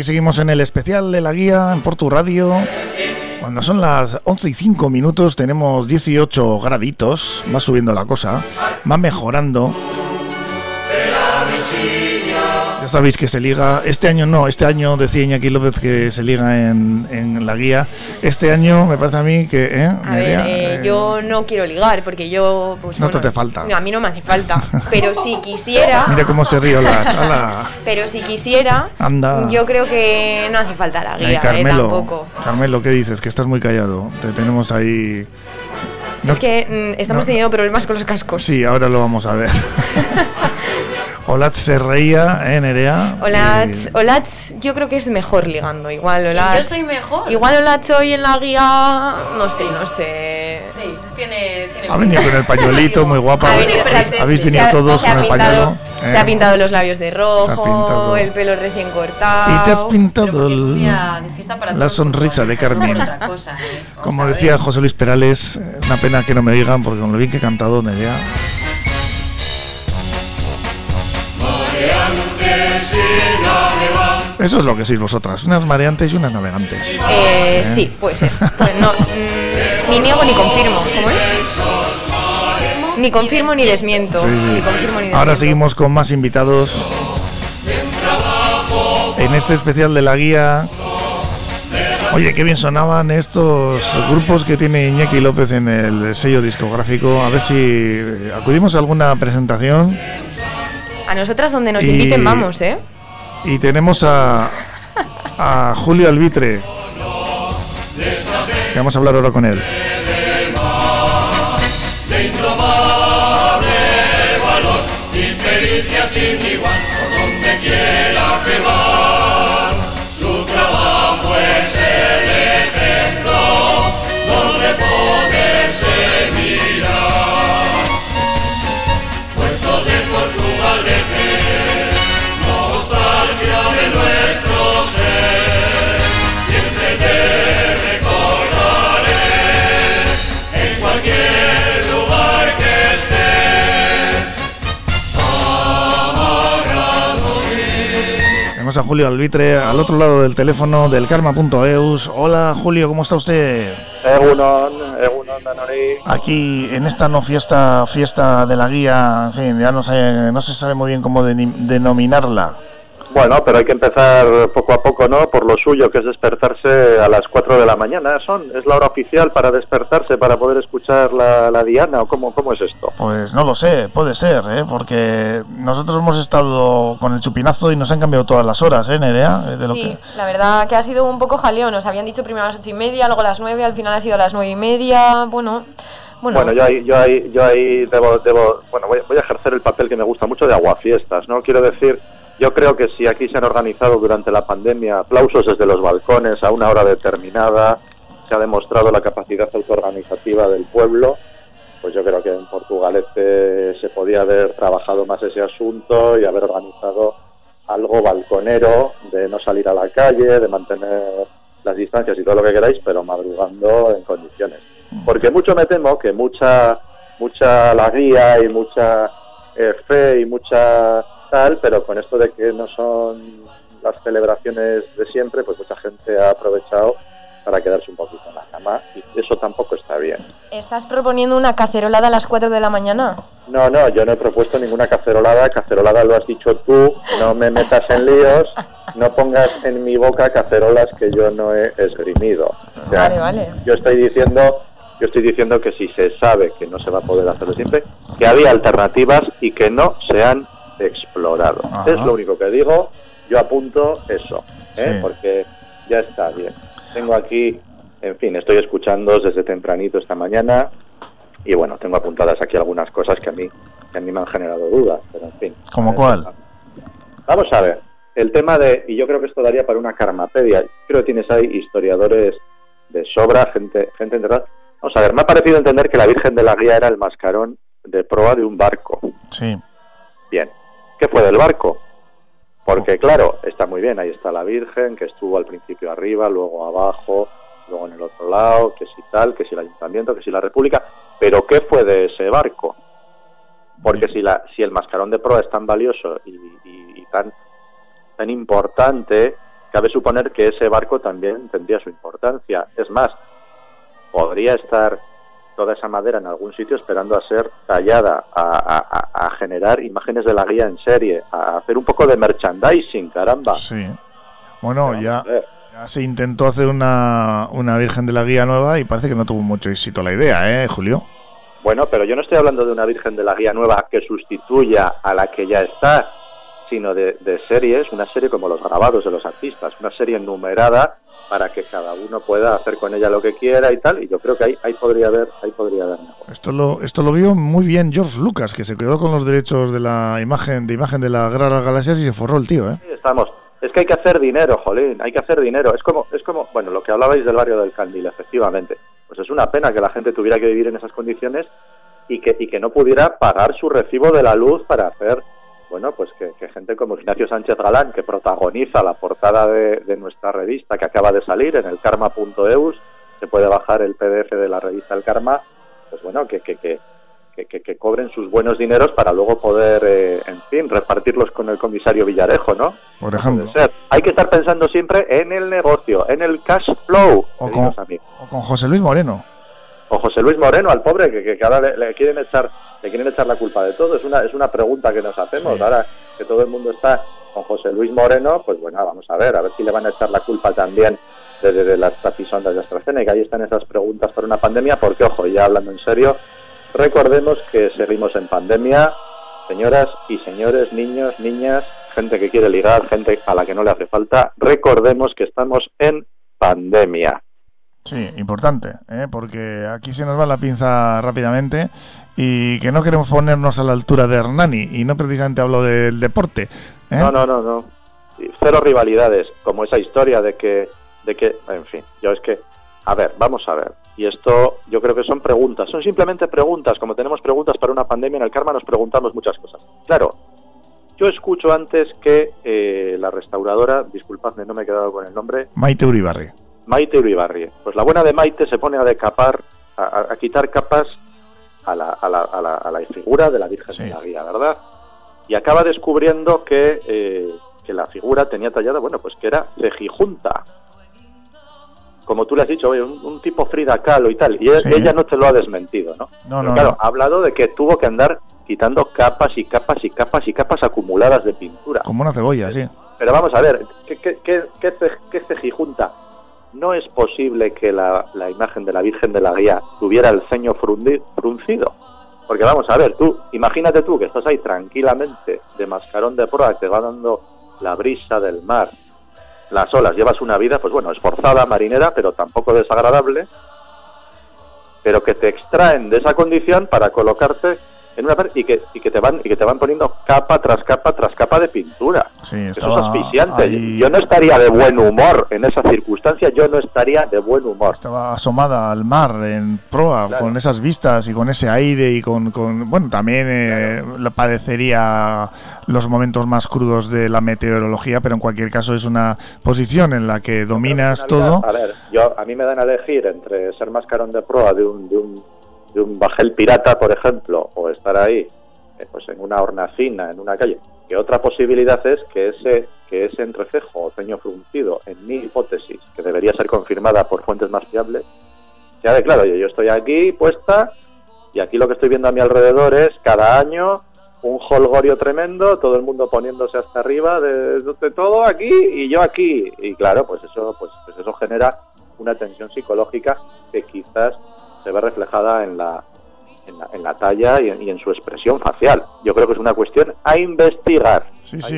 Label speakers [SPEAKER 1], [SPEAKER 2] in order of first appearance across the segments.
[SPEAKER 1] Aquí seguimos en el especial de la guía en Portu Radio. Cuando son las 11 y 5 minutos tenemos 18 graditos, va subiendo la cosa, va mejorando sabéis que se liga. Este año no, este año decía Iñaki López que se liga en, en la guía. Este año me parece a mí que. ¿eh?
[SPEAKER 2] A ver, eh, eh, yo no quiero ligar porque yo.
[SPEAKER 1] Pues, no te hace falta.
[SPEAKER 2] a mí no me hace falta. Pero si quisiera.
[SPEAKER 1] Mira cómo se ríe la chala.
[SPEAKER 2] Pero si quisiera.
[SPEAKER 1] Anda.
[SPEAKER 2] Yo creo que no hace falta la guía.
[SPEAKER 1] Carmelo,
[SPEAKER 2] tampoco.
[SPEAKER 1] Carmelo, ¿qué dices? Que estás muy callado. Te tenemos ahí.
[SPEAKER 2] es que mm, estamos teniendo problemas con los cascos.
[SPEAKER 1] Sí, ahora lo vamos a ver. Olatz se reía, ¿eh, Nerea?
[SPEAKER 2] Olatz, yo creo que es mejor ligando. Igual Olatz.
[SPEAKER 3] Yo soy mejor.
[SPEAKER 2] Igual Olatz hoy en la guía. No sé, no sé.
[SPEAKER 3] Sí, tiene.
[SPEAKER 1] Ha venido con el pañuelito, muy guapa. ¿Habéis venido todos con el pañuelo?
[SPEAKER 2] Se ha eh. pintado los labios de rojo, el pelo recién cortado.
[SPEAKER 1] Y te has pintado la sonrisa de Carmen. ¿eh? Como decía José Luis Perales, una pena que no me digan, porque con lo bien que he cantado, Nerea. Eso es lo que sois vosotras, unas mareantes y unas navegantes.
[SPEAKER 2] Eh, Sí, puede ser. Pues no, mm, ni niego ni confirmo. ¿Cómo es? Ni confirmo ni desmiento.
[SPEAKER 1] Ahora seguimos con más invitados. En este especial de la guía. Oye, qué bien sonaban estos grupos que tiene Iñaki López en el sello discográfico. A ver si acudimos a alguna presentación.
[SPEAKER 2] A nosotras donde nos inviten vamos, ¿eh?
[SPEAKER 1] Y tenemos a, a Julio Albitre. Que vamos a hablar ahora con él. Sin igual, por donde quiera que va. A Julio Albitre al otro lado del teléfono del karma.eus. Hola Julio, ¿cómo está usted? Aquí en esta no fiesta, fiesta de la guía, en fin, ya no, sé, no se sabe muy bien cómo denominarla.
[SPEAKER 4] Bueno, pero hay que empezar poco a poco, ¿no? Por lo suyo, que es despertarse a las 4 de la mañana. ¿Son? ¿Es la hora oficial para despertarse, para poder escuchar la, diana? ¿O cómo, cómo es esto?
[SPEAKER 1] Pues no lo sé, puede ser, ¿eh? Porque nosotros hemos estado con el chupinazo y nos han cambiado todas las horas, ¿eh, Nerea?
[SPEAKER 2] De lo sí, la verdad que ha sido un poco jaleo. Nos habían dicho primero a las ocho y media, luego a las 9, al final ha sido a las nueve y media. Bueno...
[SPEAKER 4] Bueno, bueno yo ahí, yo ahí, yo ahí debo, debo bueno, voy, voy a ejercer el papel que me gusta mucho de aguafiestas, ¿no? Quiero decir yo creo que si aquí se han organizado durante la pandemia aplausos desde los balcones a una hora determinada, se ha demostrado la capacidad autoorganizativa del pueblo, pues yo creo que en Portugal se podía haber trabajado más ese asunto y haber organizado algo balconero de no salir a la calle, de mantener las distancias y todo lo que queráis, pero madrugando en condiciones. Porque mucho me temo que mucha mucha la y mucha eh, fe y mucha tal, pero con esto de que no son las celebraciones de siempre, pues mucha gente ha aprovechado para quedarse un poquito en la cama y eso tampoco está bien.
[SPEAKER 2] ¿Estás proponiendo una cacerolada a las 4 de la mañana?
[SPEAKER 4] No, no, yo no he propuesto ninguna cacerolada, cacerolada lo has dicho tú, no me metas en líos, no pongas en mi boca cacerolas que yo no he esgrimido.
[SPEAKER 2] vale, vale.
[SPEAKER 4] Yo estoy diciendo yo estoy diciendo que si se sabe que no se va a poder hacerlo siempre, que había alternativas y que no se han explorado. Es lo único que digo. Yo apunto eso, ¿eh? porque ya está bien. Tengo aquí, en fin, estoy escuchando desde tempranito esta mañana y bueno, tengo apuntadas aquí algunas cosas que a mí, que a mí me han generado dudas, pero en fin.
[SPEAKER 1] ¿Como cuál?
[SPEAKER 4] Vamos a ver, el tema de, y yo creo que esto daría para una carmapedia, creo que tienes ahí historiadores de sobra, gente, gente enterrada. Vamos a ver, me ha parecido entender que la Virgen de la Guía era el mascarón de proa de un barco.
[SPEAKER 1] Sí.
[SPEAKER 4] Bien. ¿Qué fue del barco? Porque claro, está muy bien, ahí está la Virgen, que estuvo al principio arriba, luego abajo, luego en el otro lado, que si tal, que si el ayuntamiento, que si la república, pero ¿qué fue de ese barco? Porque si, la, si el mascarón de proa es tan valioso y, tan, tan importante, cabe suponer que ese barco también tendría su importancia. Es más, podría estar toda esa madera en algún sitio esperando a ser tallada, a, generar imágenes de la guía en serie, a hacer un poco de merchandising, caramba.
[SPEAKER 1] Sí. Bueno, ya, se intentó hacer una, una Virgen de la Guía nueva y parece que no tuvo mucho éxito la idea, ¿eh, Julio?
[SPEAKER 4] Bueno, pero yo no estoy hablando de una Virgen de la Guía nueva que sustituya a la que ya está, sino de, de series, una serie como los grabados de los artistas, una serie numerada para que cada uno pueda hacer con ella lo que quiera y tal y yo creo que ahí, ahí podría haber ahí podría haber mejor.
[SPEAKER 1] esto lo esto lo vio muy bien George Lucas que se quedó con los derechos de la imagen de imagen de la Guerra Galaxias y se forró el tío ¿eh?
[SPEAKER 4] sí, estamos es que hay que hacer dinero jolín hay que hacer dinero es como es como bueno lo que hablabais del barrio del Candil efectivamente pues es una pena que la gente tuviera que vivir en esas condiciones y que y que no pudiera pagar su recibo de la luz para hacer bueno, pues que, gente como Ignacio Sánchez Galán, que protagoniza la portada de, nuestra revista que acaba de salir en el karma.eus, se puede bajar el PDF de la revista El Karma, pues bueno, que, que, que, que, cobren sus buenos dineros para luego poder, eh, en fin, repartirlos con el comisario Villarejo, ¿no?
[SPEAKER 1] Por ejemplo.
[SPEAKER 4] Hay que estar pensando siempre en el negocio, en el cash flow.
[SPEAKER 1] O, con, o con José Luis Moreno
[SPEAKER 4] o José Luis Moreno al pobre que, que ahora le, quieren echar le quieren echar la culpa de todo. Es una es una pregunta que nos hacemos. Ahora que todo el mundo está con José Luis Moreno pues bueno vamos a ver a ver si le van a echar la culpa también desde de, las trapisondas de AstraZeneca. Ahí están esas preguntas por una pandemia porque ojo ya hablando en serio recordemos que seguimos en pandemia señoras y señores niños niñas gente que quiere ligar gente a la que no le hace falta recordemos que estamos en pandemia
[SPEAKER 1] Sí, importante, ¿eh? porque aquí se nos va la pinza rápidamente y que no queremos ponernos a la altura de Hernani y no precisamente hablo del deporte.
[SPEAKER 4] ¿eh? No, no, no, no. Cero rivalidades, como esa historia de que, de que, en fin, yo es que, a ver, vamos a ver. Y esto yo creo que son preguntas, son simplemente preguntas, como tenemos preguntas para una pandemia en el karma nos preguntamos muchas cosas. Claro, yo escucho antes que eh, la restauradora, disculpadme, no me he quedado con el nombre.
[SPEAKER 1] Maite Uribarri
[SPEAKER 4] Maite Uribarri. Pues la buena de Maite se pone a decapar, a, quitar capas a la, a, la, a, la, a la, figura de la Virgen de la Guía, ¿verdad? Y acaba descubriendo que, eh, que la figura tenía tallada, bueno, pues que era cejijunta. Como tú le has dicho, un, tipo Frida Kahlo y tal. Y ella no te lo ha desmentido, ¿no?
[SPEAKER 1] No, no,
[SPEAKER 4] claro, ha hablado de que tuvo que andar quitando capas y capas y capas y capas acumuladas de pintura.
[SPEAKER 1] Como una cebolla, sí.
[SPEAKER 4] Pero vamos a ver, ¿qué, qué, qué, qué cejijunta? No es posible que la, imagen de la Virgen de la Guía tuviera el ceño fruncido. Porque vamos a ver, tú, imagínate tú que estás ahí tranquilamente de mascarón de proa, te va dando la brisa del mar, las olas, llevas una vida, pues bueno, esforzada, marinera, pero tampoco desagradable, pero que te extraen de esa condición para colocarte en una y que, y que te van y que te van poniendo capa tras capa tras capa de pintura.
[SPEAKER 1] Sí,
[SPEAKER 4] Eso es asfixiante. Yo no estaría de buen humor en esa circunstancia, yo no estaría de buen humor.
[SPEAKER 1] Estaba asomada al mar en proa con esas vistas y con ese aire y con, con bueno, también eh, padecería los momentos más crudos de la meteorología, pero en cualquier caso es una posición en la que dominas todo.
[SPEAKER 4] A ver, yo a mí me dan a elegir entre ser mascarón de proa de un, de un de un bajel pirata, por ejemplo, o estar ahí eh, pues en una hornacina, en una calle. Que otra posibilidad es que ese, que ese entrecejo o ceño fruncido, en mi hipótesis, que debería ser confirmada por fuentes más fiables, sea de claro, yo estoy aquí puesta y aquí lo que estoy viendo a mi alrededor es cada año un holgorio tremendo, todo el mundo poniéndose hasta arriba de, todo aquí y yo aquí. Y claro, pues eso, pues, pues eso genera una tensión psicológica que quizás se ve reflejada en la, en la, talla y en, su expresión facial. Yo creo que es una cuestión a investigar.
[SPEAKER 1] Sí, sí,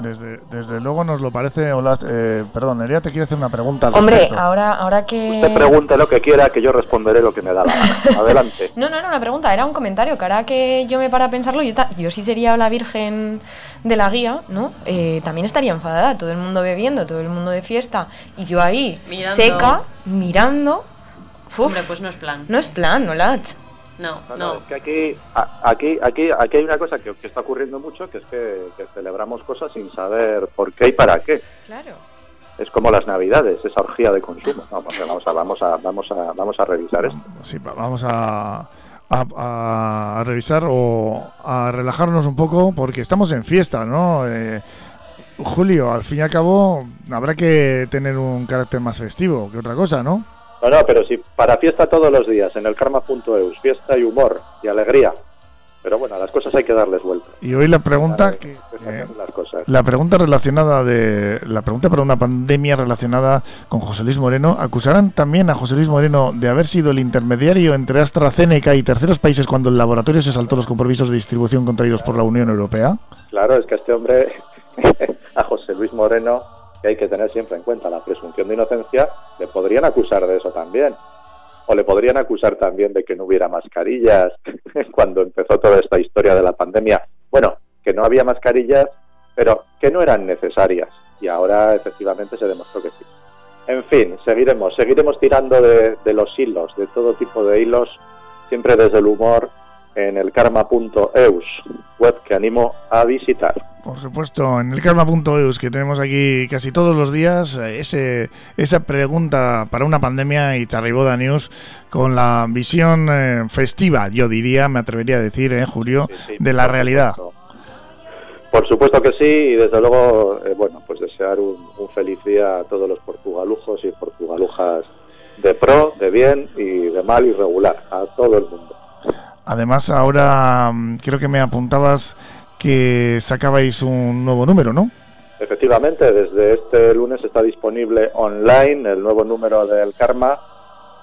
[SPEAKER 1] Desde, desde, luego nos lo parece. Hola, eh, perdón, Nerea te quiere hacer una pregunta. Al
[SPEAKER 2] Hombre, ahora, ahora que.
[SPEAKER 4] Usted pregunte lo que quiera, que yo responderé lo que me da la gana. Adelante.
[SPEAKER 2] no, no era una pregunta, era un comentario. Que ahora que yo me para a pensarlo, yo, yo sí sería la virgen de la guía, ¿no? Eh, también estaría enfadada. Todo el mundo bebiendo, todo el mundo de fiesta. Y yo ahí, seca, mirando.
[SPEAKER 3] Hombre, pues no es plan.
[SPEAKER 2] No es plan, no lat.
[SPEAKER 3] No, no,
[SPEAKER 4] Es que aquí, aquí, aquí, aquí hay una cosa que, está ocurriendo mucho, que es que, celebramos cosas sin saber por qué y para qué.
[SPEAKER 2] Claro.
[SPEAKER 4] Es como las navidades, esa orgía de consumo. vamos a, vamos a, vamos a, vamos a revisar esto.
[SPEAKER 1] Sí, vamos a, a, revisar o a relajarnos un poco porque estamos en fiesta, ¿no? Eh, Julio, al fin y al cabo habrá que tener un carácter más festivo que otra cosa, ¿no?
[SPEAKER 4] No, no, pero si para fiesta todos los días en el karma.eus, fiesta y humor y alegría. Pero bueno, a las cosas hay que darles vuelta.
[SPEAKER 1] Y hoy la pregunta que, las cosas. la pregunta relacionada de la pregunta para una pandemia relacionada con José Luis Moreno, acusarán también a José Luis Moreno de haber sido el intermediario entre AstraZeneca y terceros países cuando el laboratorio se saltó los compromisos de distribución contraídos por la Unión Europea.
[SPEAKER 4] Claro, es que este hombre a José Luis Moreno que hay que tener siempre en cuenta la presunción de inocencia, le podrían acusar de eso también. O le podrían acusar también de que no hubiera mascarillas cuando empezó toda esta historia de la pandemia. Bueno, que no había mascarillas, pero que no eran necesarias. Y ahora efectivamente se demostró que sí. En fin, seguiremos, seguiremos tirando de, de los hilos, de todo tipo de hilos, siempre desde el humor en el karma.eus, web que animo a visitar.
[SPEAKER 1] Por supuesto, en el karma.eus que tenemos aquí casi todos los días, ese, esa pregunta para una pandemia y Charriboda News con la visión eh, festiva, yo diría, me atrevería a decir, eh, Julio, de la realidad.
[SPEAKER 4] Por supuesto que sí, y desde luego, eh, bueno, pues desear un, un, feliz día a todos los portugalujos y portugalujas de pro, de bien y de mal y regular, a todo el mundo.
[SPEAKER 1] Además, ahora mm, creo que me apuntabas que sacabais un nuevo número, ¿no?
[SPEAKER 4] Efectivamente, desde este lunes está disponible online el nuevo número del Karma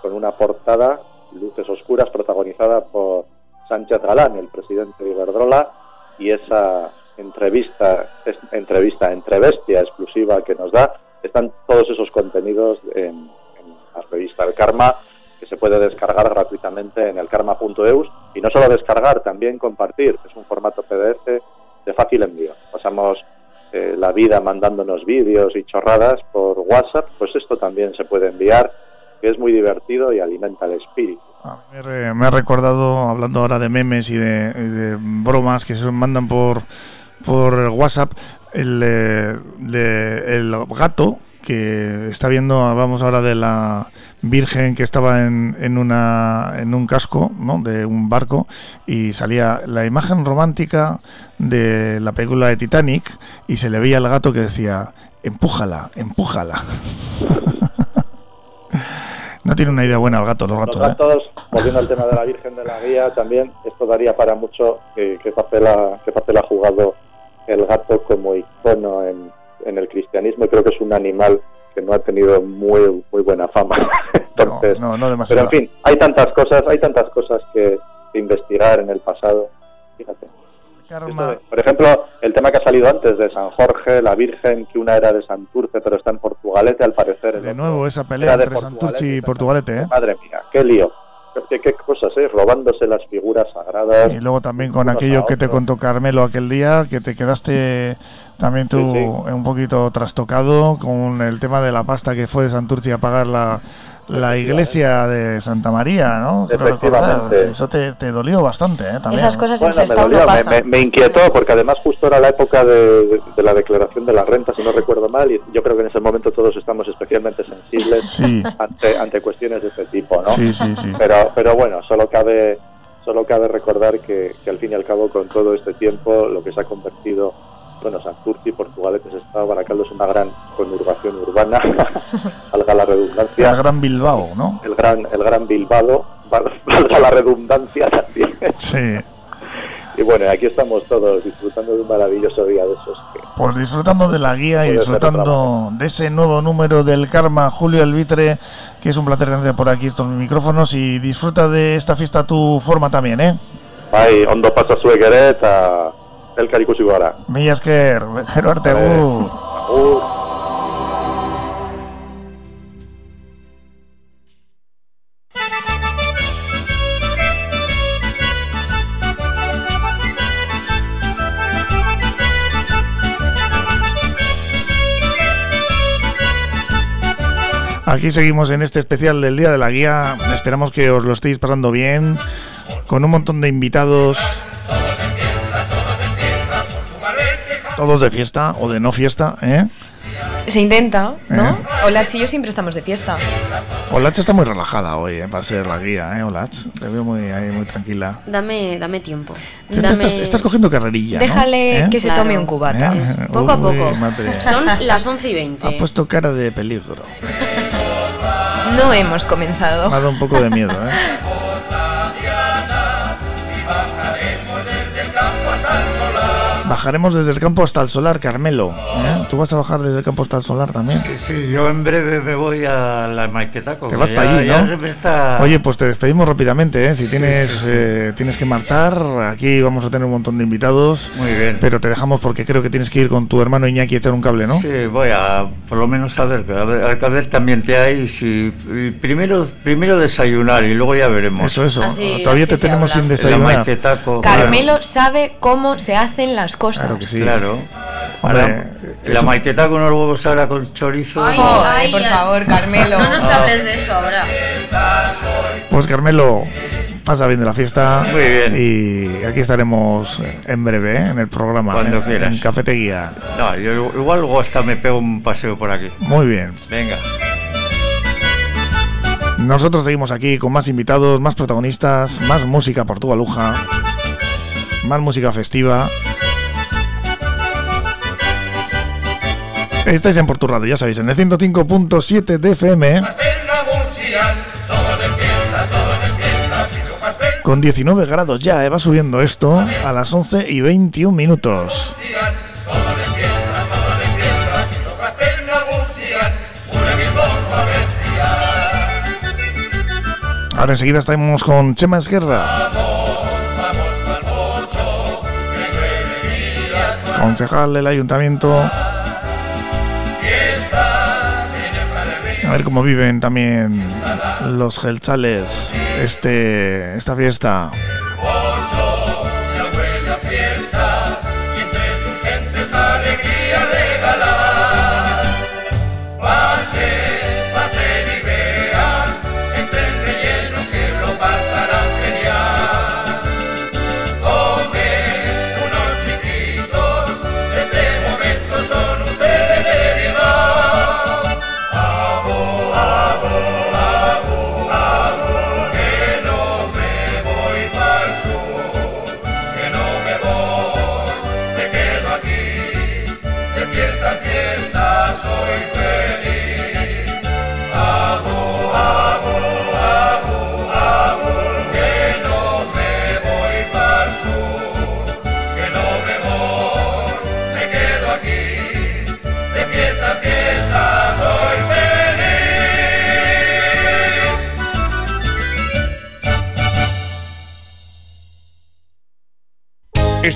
[SPEAKER 4] con una portada, Luces Oscuras, protagonizada por Sánchez Galán, el presidente de Iberdrola, y esa entrevista, entrevista entre bestia exclusiva que nos da, están todos esos contenidos en, en la revista El Karma que se puede descargar gratuitamente en el karma.eus y no solo descargar, también compartir. Es un formato PDF de fácil envío. Pasamos eh, la vida mandándonos vídeos y chorradas por WhatsApp, pues esto también se puede enviar, que es muy divertido y alimenta el espíritu.
[SPEAKER 1] Ah, me, ha recordado, hablando ahora de memes y de, bromas que se mandan por, por WhatsApp, el, eh, el gato que está viendo, hablamos ahora de la Virgen que estaba en, en, una, en un casco ¿no? de un barco y salía la imagen romántica de la película de Titanic y se le veía al gato que decía, empújala, empújala. no tiene una idea buena el gato, los gatos.
[SPEAKER 4] Los ¿eh? volviendo al tema de la Virgen de la Guía, también esto daría para mucho que, qué papel, ha, qué papel ha jugado el gato como icono en, en el cristianismo y creo que es un animal que no ha tenido muy muy buena fama. Entonces,
[SPEAKER 1] no, no,
[SPEAKER 4] pero en fin, hay tantas cosas, hay tantas cosas que, investigar en el pasado. Fíjate. por ejemplo, el tema que ha salido antes de San Jorge, la Virgen, que una era de Santurce, pero está en Portugalete, al parecer.
[SPEAKER 1] De nuevo, esa pelea entre Santurce y Portugalete, ¿eh?
[SPEAKER 4] Madre mía, qué lío. ¿Qué, cosas, ¿eh? Robándose las figuras sagradas.
[SPEAKER 1] Y luego también con aquello que te contó Carmelo aquel día, que te quedaste también tú un poquito trastocado con el tema de la pasta que fue de Santurce a pagar la, la iglesia de Santa María, ¿no?
[SPEAKER 4] Efectivamente.
[SPEAKER 1] Eso te, dolió bastante, ¿eh? También.
[SPEAKER 2] Esas cosas
[SPEAKER 4] en
[SPEAKER 2] Sestao
[SPEAKER 4] no
[SPEAKER 2] pasan.
[SPEAKER 4] Me, me, inquietó porque además justo era la época de, la declaración de la renta, si no recuerdo mal, y yo creo que en ese momento todos estamos especialmente sensibles ante, ante cuestiones de este tipo, ¿no?
[SPEAKER 1] Sí, sí, sí.
[SPEAKER 4] Pero, pero bueno, solo cabe, solo cabe recordar que, que al fin y al cabo con todo este tiempo lo que se ha convertido bueno, Santurci, Portugalete, Estado, Baracaldo es una gran conurbación urbana, valga la redundancia.
[SPEAKER 1] El gran Bilbao, ¿no?
[SPEAKER 4] El gran, el gran Bilbao, valga la redundancia también.
[SPEAKER 1] Sí.
[SPEAKER 4] Y bueno, aquí estamos todos disfrutando de un maravilloso día de esos.
[SPEAKER 1] pues disfrutando de la guía y disfrutando de ese nuevo número del Karma, Julio Elvitre, que es un placer tenerte por aquí estos micrófonos y disfruta de esta fiesta a tu forma también, ¿eh?
[SPEAKER 4] Ay, ondo pasa su a elkar ikusi gara.
[SPEAKER 1] Mila esker, gero arte, Aquí seguimos en este especial del Día de la Guía. Esperamos que os lo estéis pasando bien, con un montón de invitados Todos de fiesta o de no fiesta, ¿eh?
[SPEAKER 2] Se intenta, ¿no? ¿Eh? Olach y yo siempre estamos de fiesta.
[SPEAKER 1] Olach está muy relajada hoy, ¿eh? Para ser la guía, ¿eh? Olach, te veo muy, ahí, muy tranquila.
[SPEAKER 3] Dame, dame tiempo.
[SPEAKER 1] Estás, cogiendo carrerilla.
[SPEAKER 2] Déjale
[SPEAKER 1] ¿Eh?
[SPEAKER 2] que se tome un cubata.
[SPEAKER 3] ¿Eh? Poco a poco. Son las 11 y 20.
[SPEAKER 1] Ha puesto cara de peligro.
[SPEAKER 2] No hemos comenzado.
[SPEAKER 1] Me ha dado un poco de miedo, ¿eh? Bajaremos desde el campo hasta el solar, Carmelo. ¿eh? ¿Tú vas a bajar desde el campo hasta el solar también?
[SPEAKER 5] Sí, sí, yo en breve me voy a la Maquetaco.
[SPEAKER 1] Te vas para allí, ¿no? Oye, pues te despedimos rápidamente, ¿eh? Si tienes, eh, tienes que marchar, aquí vamos a tener un montón de invitados.
[SPEAKER 5] Muy bien.
[SPEAKER 1] Pero te dejamos porque creo que tienes que ir con tu hermano Iñaki a echar un cable, ¿no?
[SPEAKER 5] Sí, voy a por lo menos a ver, a ver, a ver también te hay. Si, primero, primero desayunar y luego ya veremos.
[SPEAKER 1] Eso, eso. Todavía te tenemos sin desayunar.
[SPEAKER 2] Carmelo sabe cómo se hacen las cosas.
[SPEAKER 5] Claro que sí. Claro. la maqueta con los huevos ahora con chorizo.
[SPEAKER 2] Ay, por favor, Carmelo.
[SPEAKER 3] no nos hables de eso ahora.
[SPEAKER 1] Pues Carmelo, pasa bien de la fiesta.
[SPEAKER 5] Muy bien.
[SPEAKER 1] Y aquí estaremos en breve, ¿eh? en el programa.
[SPEAKER 5] Cuando quieras.
[SPEAKER 1] En Cafetería.
[SPEAKER 5] No, yo igual luego hasta me pego un paseo por aquí.
[SPEAKER 1] Muy bien.
[SPEAKER 5] Venga.
[SPEAKER 1] Nosotros seguimos aquí con más invitados, más protagonistas, más música portugaluja, más música festiva. Estáis en Porturrado, ya sabéis, en el 105.7 de FM. Con 19 grados ya, eh, va subiendo esto a las 11 y 21 minutos. Ahora enseguida estamos con Chema Esquerra. Concejal del ayuntamiento A ver cómo viven también los gelchales este, esta fiesta.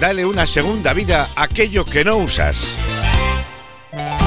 [SPEAKER 6] Dale una segunda vida a aquello que no usas.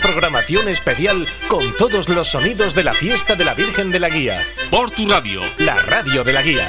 [SPEAKER 7] programación especial con todos los sonidos de la fiesta de la Virgen de la Guía.
[SPEAKER 8] Por tu radio.
[SPEAKER 7] La radio de la Guía.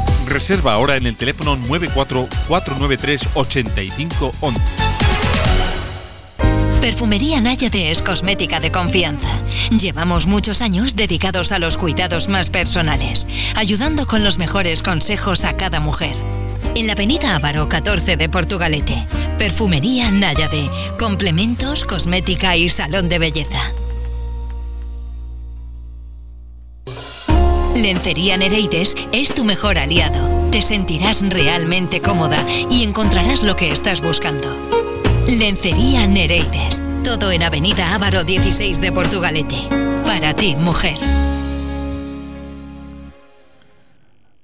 [SPEAKER 8] Reserva ahora en el teléfono 944938511.
[SPEAKER 9] Perfumería Náyade es cosmética de confianza. Llevamos muchos años dedicados a los cuidados más personales, ayudando con los mejores consejos a cada mujer. En la avenida Ávaro 14 de Portugalete, Perfumería Náyade, complementos, cosmética y salón de belleza. Lencería Nereides es tu mejor aliado. Te sentirás realmente cómoda y encontrarás lo que estás buscando. Lencería Nereides. Todo en Avenida Ávaro 16 de Portugalete. Para ti, mujer.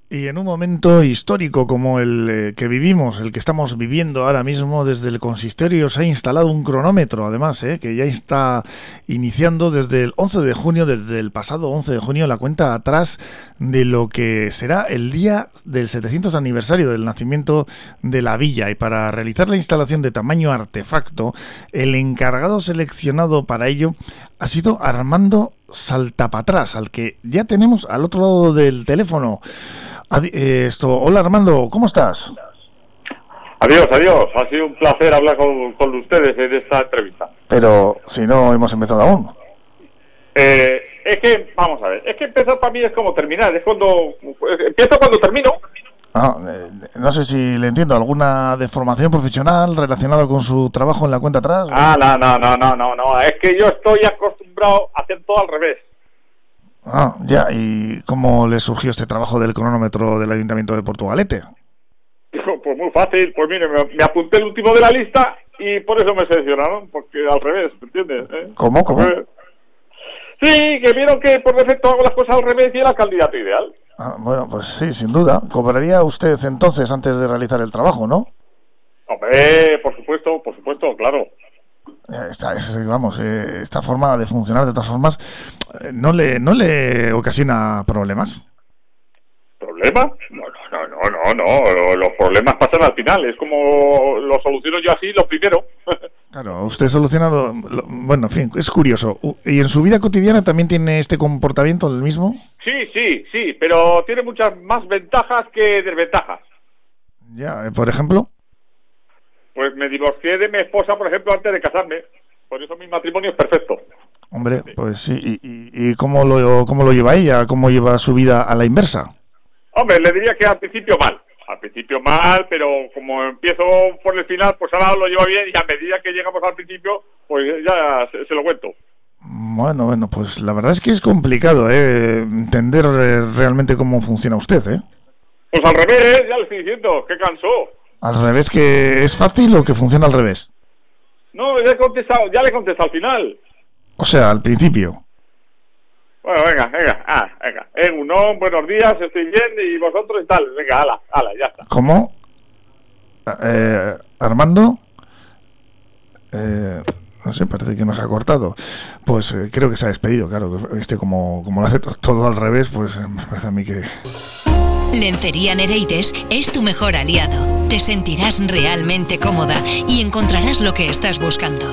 [SPEAKER 1] Y en un momento histórico como el eh, que vivimos, el que estamos viviendo ahora mismo, desde el consistorio se ha instalado un cronómetro, además, eh, que ya está iniciando desde el 11 de junio, desde el pasado 11 de junio, la cuenta atrás de lo que será el día del 700 aniversario del nacimiento de la villa. Y para realizar la instalación de tamaño artefacto, el encargado seleccionado para ello ha sido Armando Saltapatrás, al que ya tenemos al otro lado del teléfono. Eh, esto, hola Armando, ¿cómo estás?
[SPEAKER 10] Adiós, adiós. Ha sido un placer hablar con, ustedes en esta entrevista.
[SPEAKER 1] Pero si no hemos empezado aún.
[SPEAKER 10] Eh, es que, vamos a ver, es que empezar para mí es como terminar. Es cuando. Empiezo cuando termino.
[SPEAKER 1] Ah, eh, no sé si le entiendo. ¿Alguna deformación profesional relacionada con su trabajo en la cuenta atrás?
[SPEAKER 10] Ah, no, no, no, no, no, no. Es que yo estoy acostumbrado a hacer todo al revés.
[SPEAKER 1] Ah, ya. ¿Y cómo le surgió este trabajo del cronómetro del Ayuntamiento de Portugalete?
[SPEAKER 10] Pues muy fácil. Pues mire, me, apunté el último de la lista y por eso me seleccionaron, porque al revés, ¿me entiendes?
[SPEAKER 1] ¿Eh? ¿Cómo? ¿Cómo?
[SPEAKER 10] Sí, que vieron que por defecto hago las cosas al revés y era el candidato ideal.
[SPEAKER 1] Ah, bueno, pues sí, sin duda. ¿Cobraría usted entonces antes de realizar el trabajo, no?
[SPEAKER 10] Hombre, por supuesto, por supuesto, claro.
[SPEAKER 1] Esta, vamos, eh, esta forma de funcionar de todas formas eh, no le no le ocasiona problemas.
[SPEAKER 10] ¿Problemas? No, no, no, no, no, los problemas pasan al final, es como lo soluciono yo así, lo primero.
[SPEAKER 1] Claro, usted soluciona lo, bueno, en fin, es curioso. ¿Y en su vida cotidiana también tiene este comportamiento el mismo?
[SPEAKER 10] Sí, sí, sí, pero tiene muchas más ventajas que desventajas.
[SPEAKER 1] Ya, eh, por ejemplo.
[SPEAKER 10] Pues me divorcié de mi esposa, por ejemplo, antes de casarme. Por eso mi matrimonio es perfecto.
[SPEAKER 1] Hombre, pues sí. ¿Y, y, cómo, lo, cómo lo lleva ella? ¿Cómo lleva su vida a la inversa?
[SPEAKER 10] Hombre, le diría que al principio mal. Al principio mal, pero como empiezo por el final, pues ahora lo lleva bien y a medida que llegamos al principio, pues ya se, lo cuento.
[SPEAKER 1] Bueno, bueno, pues la verdad es que es complicado ¿eh? entender eh, realmente cómo funciona usted, ¿eh?
[SPEAKER 10] Pues al revés, ya le estoy diciendo, que cansó.
[SPEAKER 1] ¿Al revés que es fácil o que funciona al revés?
[SPEAKER 10] No, ya, he contestado, ya le contesté al final.
[SPEAKER 1] O sea, al principio.
[SPEAKER 10] Bueno, venga, venga, ah, venga. Eh, uno, buenos días, estoy bien, y vosotros y tal. Venga, ala, ala, ya está.
[SPEAKER 1] ¿Cómo? Eh, Armando. Eh, no sé, parece que nos ha cortado. Pues eh, creo que se ha despedido, claro. Este, como, como lo hace todo al revés, pues me parece a mí que.
[SPEAKER 9] Lencería Nereides es tu mejor aliado. Te sentirás realmente cómoda y encontrarás lo que estás buscando.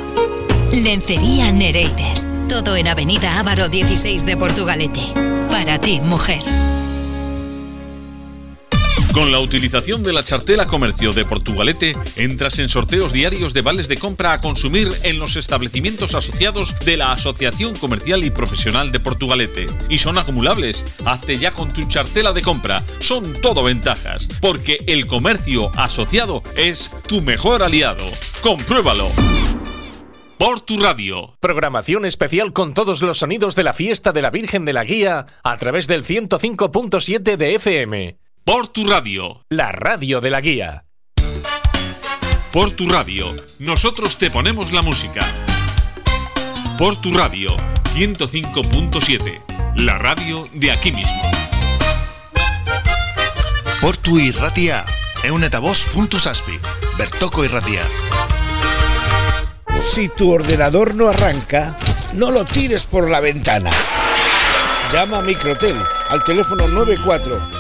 [SPEAKER 9] Lencería Nereides. Todo en Avenida Ávaro 16 de Portugalete. Para ti, mujer.
[SPEAKER 8] Con la utilización de la chartela comercio de Portugalete, entras en sorteos diarios de vales de compra a consumir en los establecimientos asociados de la Asociación Comercial y Profesional de Portugalete. Y son acumulables. Hazte ya con tu chartela de compra. Son todo ventajas, porque el comercio asociado es tu mejor aliado. Compruébalo por tu radio.
[SPEAKER 7] Programación especial con todos los sonidos de la fiesta de la Virgen de la Guía a través del 105.7 de FM
[SPEAKER 8] por tu radio.
[SPEAKER 7] La radio de la guía.
[SPEAKER 8] Por tu radio. Nosotros te ponemos la música. Por tu radio. 105.7. La radio de aquí mismo.
[SPEAKER 11] Por tu irratia. Eunetavoz.saspi. Bertoco irratia.
[SPEAKER 12] Si tu ordenador no arranca, no lo tires por la ventana. Llama a Microtel al teléfono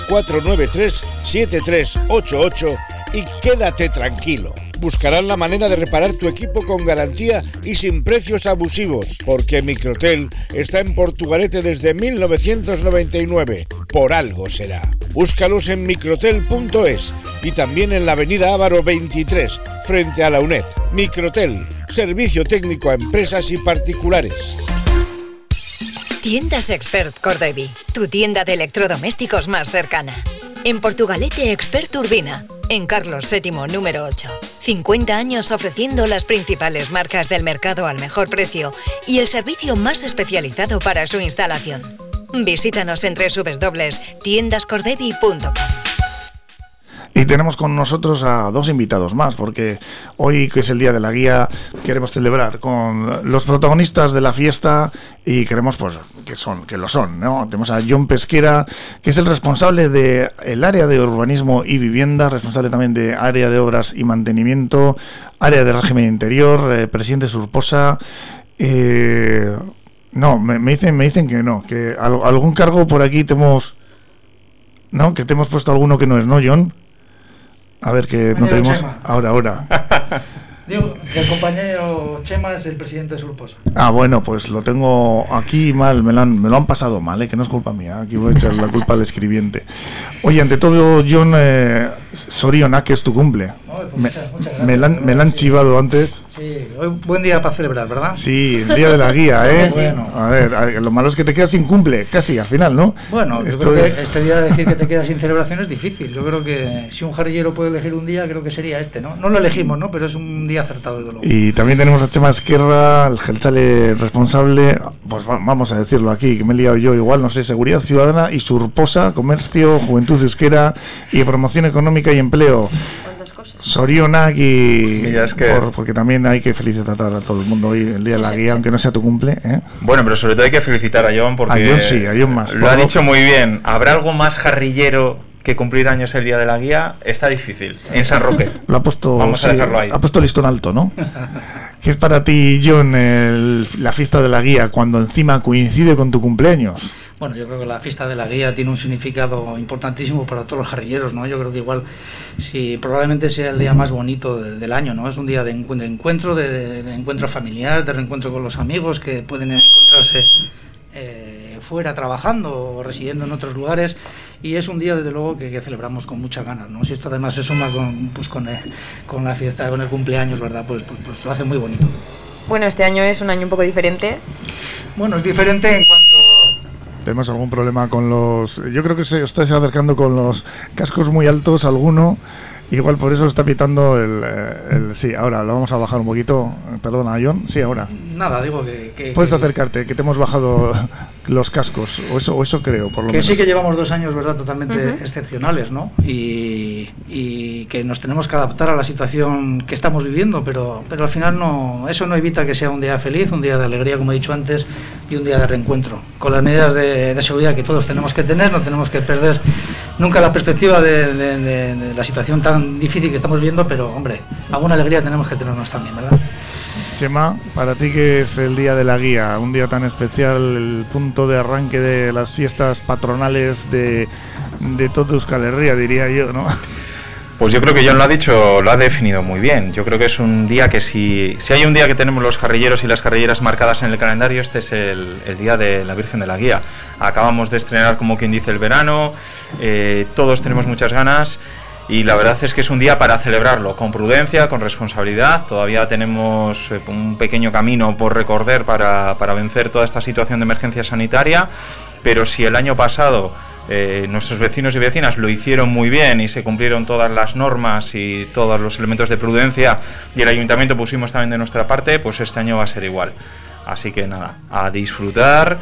[SPEAKER 12] 94-493-7388 y quédate tranquilo. Buscarán la manera de reparar tu equipo con garantía y sin precios abusivos, porque Microtel está en Portugalete desde 1999. Por algo será. Búscalos en microtel.es y también en la avenida Ávaro 23, frente a la UNED. Microtel, servicio técnico a empresas y particulares.
[SPEAKER 9] Tiendas Expert Cordevi, tu tienda de electrodomésticos más cercana. En Portugalete Expert Urbina, en Carlos VII número 8. 50 años ofreciendo las principales marcas del mercado al mejor precio y el servicio más especializado para su instalación. Visítanos en www.tiendascordevi.com.
[SPEAKER 1] Y tenemos con nosotros a dos invitados más, porque hoy, que es el día de la guía, queremos celebrar con los protagonistas de la fiesta y queremos, pues, que son, que lo son, ¿no? Tenemos a John Pesquera, que es el responsable del área de urbanismo y vivienda, responsable también de área de obras y mantenimiento, área de régimen interior, eh, presidente Surposa. Eh, no, me, dicen, me dicen que no, que algún cargo por aquí tenemos. ¿No? Que te hemos puesto alguno que no es, ¿no, John? A ver, que no tenemos. Ahora, ahora.
[SPEAKER 13] Digo que el compañero Chema es el presidente de Surposa.
[SPEAKER 1] Ah, bueno, pues lo tengo aquí mal, me lo han, me lo han pasado mal, ¿eh? que no es culpa mía, aquí voy a echar la culpa al escribiente. Oye, ante todo, John eh, Soriona, que es tu cumple. Pues me, la han, me, han, chivado antes.
[SPEAKER 13] Sí, hoy buen día para celebrar, ¿verdad?
[SPEAKER 1] Sí, el día de la guía, ¿eh? bueno. A ver, lo malo es que te quedas sin cumple, casi al final, ¿no?
[SPEAKER 13] Bueno, yo creo que este día de decir que te quedas sin celebración es difícil. Yo creo que si un jarrillero puede elegir un día, creo que sería este, ¿no? No lo elegimos, ¿no? Pero es un día acertado de
[SPEAKER 1] dolor. Y también tenemos a Chema Esquerra, el Gelchale responsable, pues vamos a decirlo aquí, que me he liado yo igual, no sé, Seguridad Ciudadana y Surposa, Comercio, Juventud Euskera y Promoción Económica y Empleo. Sorionak y, porque también hay que felicitar a todo el mundo hoy el día de la guía, aunque no sea tu cumple. ¿eh?
[SPEAKER 14] Bueno, pero sobre todo hay que felicitar a John porque
[SPEAKER 1] a John sí, a John más.
[SPEAKER 14] Lo ha dicho muy bien. ¿Habrá algo más jarrillero que cumplir años el día de la guía? Está difícil. En San Roque.
[SPEAKER 1] Lo ha puesto. Vamos a dejarlo ahí. Ha puesto listón alto, ¿no? ¿Qué es para ti, John, la fiesta de la guía cuando encima coincide con tu cumpleaños?
[SPEAKER 13] Bueno, yo creo que la fiesta de la guía tiene un significado importantísimo para todos los jarrilleros, ¿no? Yo creo que igual, si probablemente sea el día más bonito del año, ¿no? Es un día de, encuentro, de, encuentro familiar, de reencuentro con los amigos que pueden encontrarse eh, fuera trabajando o residiendo en otros lugares y es un día desde luego que, celebramos con muchas ganas, ¿no? Si esto además se suma con, pues, con, eh, con la fiesta, con el cumpleaños, ¿verdad? Pues, pues, pues, lo hace muy bonito.
[SPEAKER 2] Bueno, este año es un año un poco diferente.
[SPEAKER 13] Bueno, es diferente en cuanto
[SPEAKER 1] tenemos algún problema con los. Yo creo que se estáis acercando con los cascos muy altos, alguno. Igual por eso está pitando el, eh, el, Sí, ahora lo vamos a bajar un poquito. Perdona, John. Sí, ahora.
[SPEAKER 13] Nada, digo que.
[SPEAKER 1] Puedes acercarte, que te hemos bajado los cascos. O eso, o eso creo, por lo
[SPEAKER 13] que
[SPEAKER 1] menos.
[SPEAKER 13] sí que llevamos dos años, ¿verdad? Totalmente excepcionales, ¿no? Y, y, que nos tenemos que adaptar a la situación que estamos viviendo, pero, pero al final no. Eso no evita que sea un día feliz, un día de alegría, como he dicho antes, y un día de reencuentro. Con las medidas de, de seguridad que todos tenemos que tener, no tenemos que perder nunca la perspectiva de, la situación tan difícil que estamos viendo, pero hombre, alguna alegría tenemos que tenernos también, ¿verdad?
[SPEAKER 1] Chema, para ti que es el día de la guía, un día tan especial, el punto de arranque de las fiestas patronales de, de toda Euskal Herria, diría yo, ¿no?
[SPEAKER 14] Pues yo creo que John lo ha dicho, lo ha definido muy bien. Yo creo que es un día que si, si hay un día que tenemos los carrilleros y las carrilleras marcadas en el calendario, este es el, el día de la Virgen de la Guía. Acabamos de estrenar, como quien dice, el verano, eh, todos tenemos muchas ganas y la verdad es que es un día para celebrarlo con prudencia, con responsabilidad. Todavía tenemos eh, un pequeño camino por recorrer para, para vencer toda esta situación de emergencia sanitaria, pero si el año pasado eh, nuestros vecinos y vecinas lo hicieron muy bien y se cumplieron todas las normas y todos los elementos de prudencia y el ayuntamiento pusimos también de nuestra parte, pues este año va a ser igual. Así que nada, a disfrutar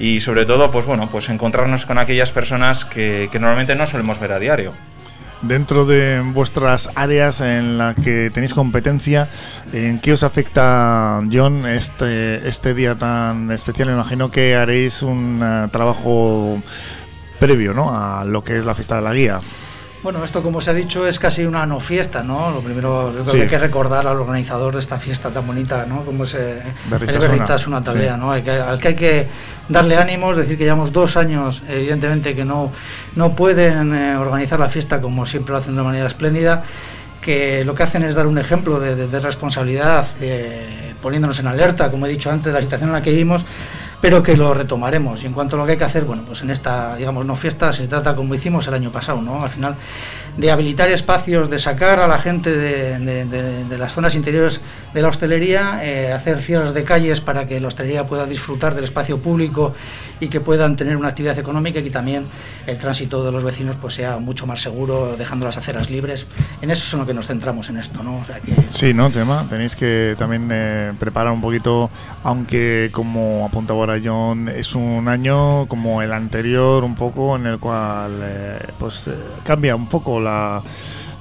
[SPEAKER 14] y sobre todo, pues bueno, pues encontrarnos con aquellas personas que, normalmente no solemos ver a diario
[SPEAKER 1] dentro de vuestras áreas en las que tenéis competencia, ¿en qué os afecta, John, este, este día tan especial? Me imagino que haréis un eh, trabajo previo ¿no? a lo que es la fiesta de la guía.
[SPEAKER 13] Bueno, esto como se ha dicho es casi una no fiesta, ¿no? Lo primero que hay que recordar al organizador de esta fiesta tan bonita, ¿no? Como se es una tarea, ¿no? Hay que, al que hay que darle ánimos, decir que llevamos dos años, evidentemente que no, no pueden eh, organizar la fiesta como siempre lo hacen de manera espléndida, que lo que hacen es dar un ejemplo de, responsabilidad, eh, poniéndonos en alerta, como he dicho antes, de la situación en la que vivimos pero que lo retomaremos. Y en cuanto a lo que hay que hacer, bueno, pues en esta, digamos, no fiesta se trata como hicimos el año pasado, ¿no? Al final de habilitar espacios, de sacar a la gente de, las zonas interiores de la hostelería, eh, hacer cierres de calles para que la hostelería pueda disfrutar del espacio público y que puedan tener una actividad económica y que también el tránsito de los vecinos pues sea mucho más seguro, dejando las aceras libres. En eso es en lo que nos centramos en esto, ¿no?
[SPEAKER 1] Sí, ¿no, Tema? Tenéis que también eh, preparar un poquito, aunque como apuntaba ahora John, es un año como el anterior, un poco en el cual eh, pues cambia un poco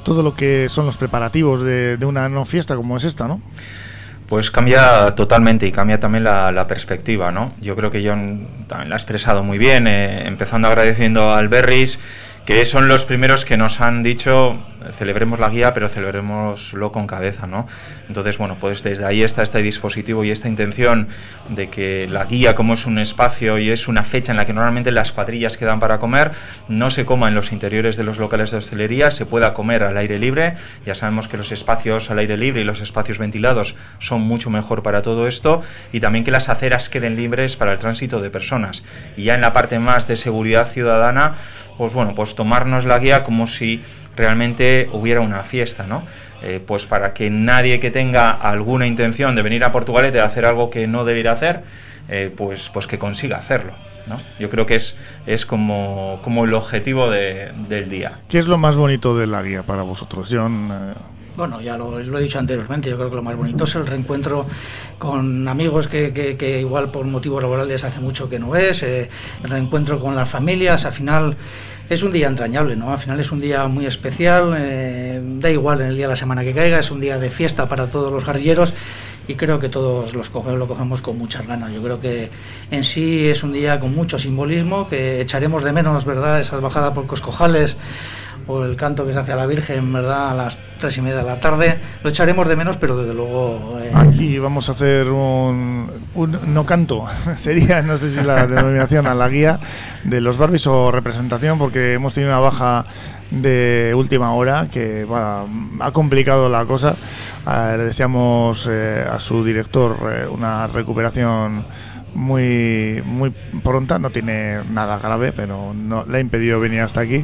[SPEAKER 1] todo lo que son los preparativos de, una no fiesta como es esta, ¿no?
[SPEAKER 14] Pues cambia totalmente y cambia también la, perspectiva, ¿no? Yo creo que John también la ha expresado muy bien, eh, empezando agradeciendo al Berris, que son los primeros que nos han dicho celebremos la guía, pero celebrémoslo con cabeza, ¿no? Entonces, bueno, pues desde ahí está este dispositivo y esta intención de que la guía, como es un espacio y es una fecha en la que normalmente las cuadrillas quedan para comer, no se coma en los interiores de los locales de hostelería, se pueda comer al aire libre. Ya sabemos que los espacios al aire libre y los espacios ventilados son mucho mejor para todo esto y también que las aceras queden libres para el tránsito de personas. Y ya en la parte más de seguridad ciudadana, pues bueno, pues tomarnos la guía como si realmente hubiera una fiesta, ¿no? Eh, pues para que nadie que tenga alguna intención de venir a Portugalete de hacer algo que no debiera hacer, eh, pues, pues que consiga hacerlo. ¿no? Yo creo que es, es como, como el objetivo del día.
[SPEAKER 1] ¿Qué es lo más bonito de la guía para vosotros, John? Eh,
[SPEAKER 13] bueno, ya lo, he dicho anteriormente, yo creo que lo más bonito es el reencuentro con amigos que, que, igual por motivos laborales hace mucho que no ves, el reencuentro con las familias, al final es un día entrañable, ¿no? Al final es un día muy especial, eh, da igual en el día de la semana que caiga, es un día de fiesta para todos los guerrilleros y creo que todos los cogemos, lo cogemos con muchas ganas. Yo creo que en sí es un día con mucho simbolismo, que echaremos de menos, ¿verdad?, esas bajadas por Coscojales o el canto que se hace a la Virgen, ¿verdad?, a las tres y media de la tarde. Lo echaremos de menos, pero desde luego...
[SPEAKER 1] Eh, Aquí vamos a hacer un, no canto, sería, no sé si la denominación, a la guía de los Barbies o representación, porque hemos tenido una baja de última hora que ha complicado la cosa. le deseamos eh, a su director eh, una recuperación muy, muy pronta, no tiene nada grave, pero no le ha impedido venir hasta aquí.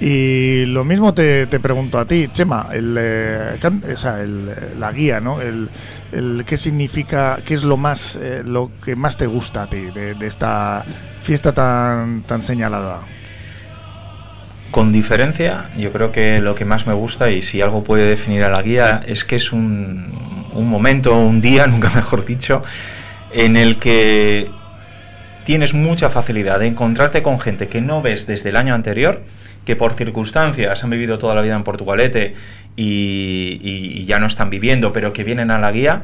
[SPEAKER 1] Y lo mismo te, pregunto a ti, Chema, el, eh, la guía, ¿no? El, el, ¿Qué significa, qué es lo más, eh, lo que más te gusta a ti de, esta fiesta tan, tan señalada?
[SPEAKER 14] Con diferencia, yo creo que lo que más me gusta, y si algo puede definir a la guía, es que es un, un momento, un día, nunca mejor dicho, en el que tienes mucha facilidad de encontrarte con gente que no ves desde el año anterior, que por circunstancias han vivido toda la vida en Portugalete y, ya no están viviendo, pero que vienen a la guía,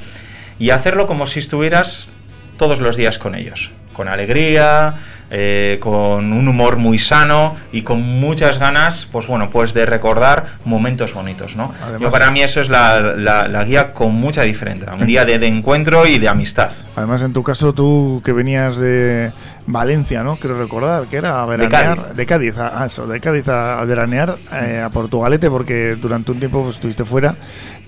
[SPEAKER 14] y hacerlo como si estuvieras todos los días con ellos, con alegría, eh, con un humor muy sano y con muchas ganas, pues bueno, pues de recordar momentos bonitos, ¿no? Yo para mí eso es la, guía con mucha diferencia, un día de, encuentro y de amistad.
[SPEAKER 1] Además, en tu caso, tú que venías de Valencia, ¿no? Quiero recordar que era a veranear, de Cádiz, a, eso, de Cádiz a, veranear eh, a Portugalete, porque durante un tiempo pues, estuviste fuera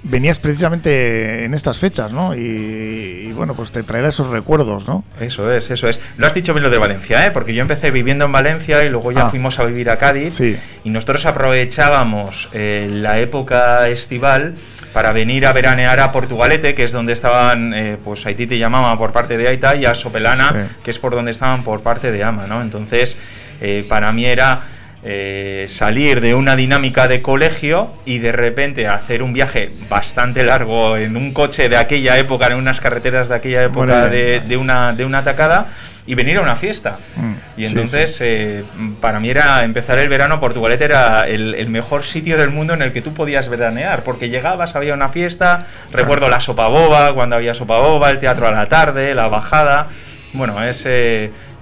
[SPEAKER 1] venías precisamente en estas fechas, ¿no? Y, bueno, pues te traerá esos recuerdos, ¿no?
[SPEAKER 14] Eso es, eso es. Lo has dicho bien lo de Valencia, ¿eh? Porque yo empecé viviendo en Valencia y luego ya ah. fuimos a vivir a Cádiz.
[SPEAKER 1] Sí.
[SPEAKER 14] Y nosotros aprovechábamos eh, la época estival para venir a veranear a Portugalete, que es donde estaban, eh, pues Haití te llamaba por parte de Aita, y a Sopelana, que es por donde estaban por parte de Ama, ¿no? Entonces, eh, para mí era eh, salir de una dinámica de colegio y de repente hacer un viaje bastante largo en un coche de aquella época, en unas carreteras de aquella época de, una, de una atacada y venir a una fiesta. Mm, y entonces, eh, para mí era empezar el verano, Portugalete era el, mejor sitio del mundo en el que tú podías veranear, porque llegabas, había una fiesta, recuerdo la sopa boba, cuando había sopa boba, el teatro a la tarde, la bajada. Bueno, es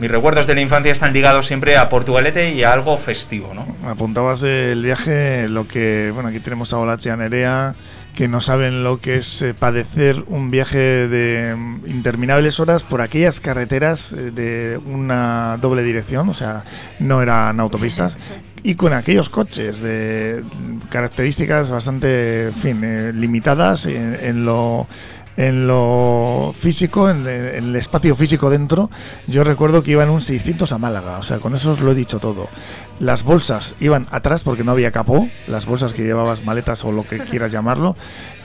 [SPEAKER 14] mis recuerdos de la infancia están ligados siempre a Portugalete y a algo festivo, ¿no?
[SPEAKER 1] Apuntabas el viaje, lo que, bueno, aquí tenemos a Olache Nerea, que no saben lo que es eh, padecer un viaje de mm, interminables horas por aquellas carreteras eh, de una doble dirección, o sea, no eran autopistas, y con aquellos coches de características bastante, en fin, eh, limitadas en lo en lo físico, en, el espacio físico dentro, yo recuerdo que iban un 600 a Málaga, o sea, con eso os lo he dicho todo. Las bolsas iban atrás porque no había capó, las bolsas que llevabas, maletas o lo que quieras llamarlo,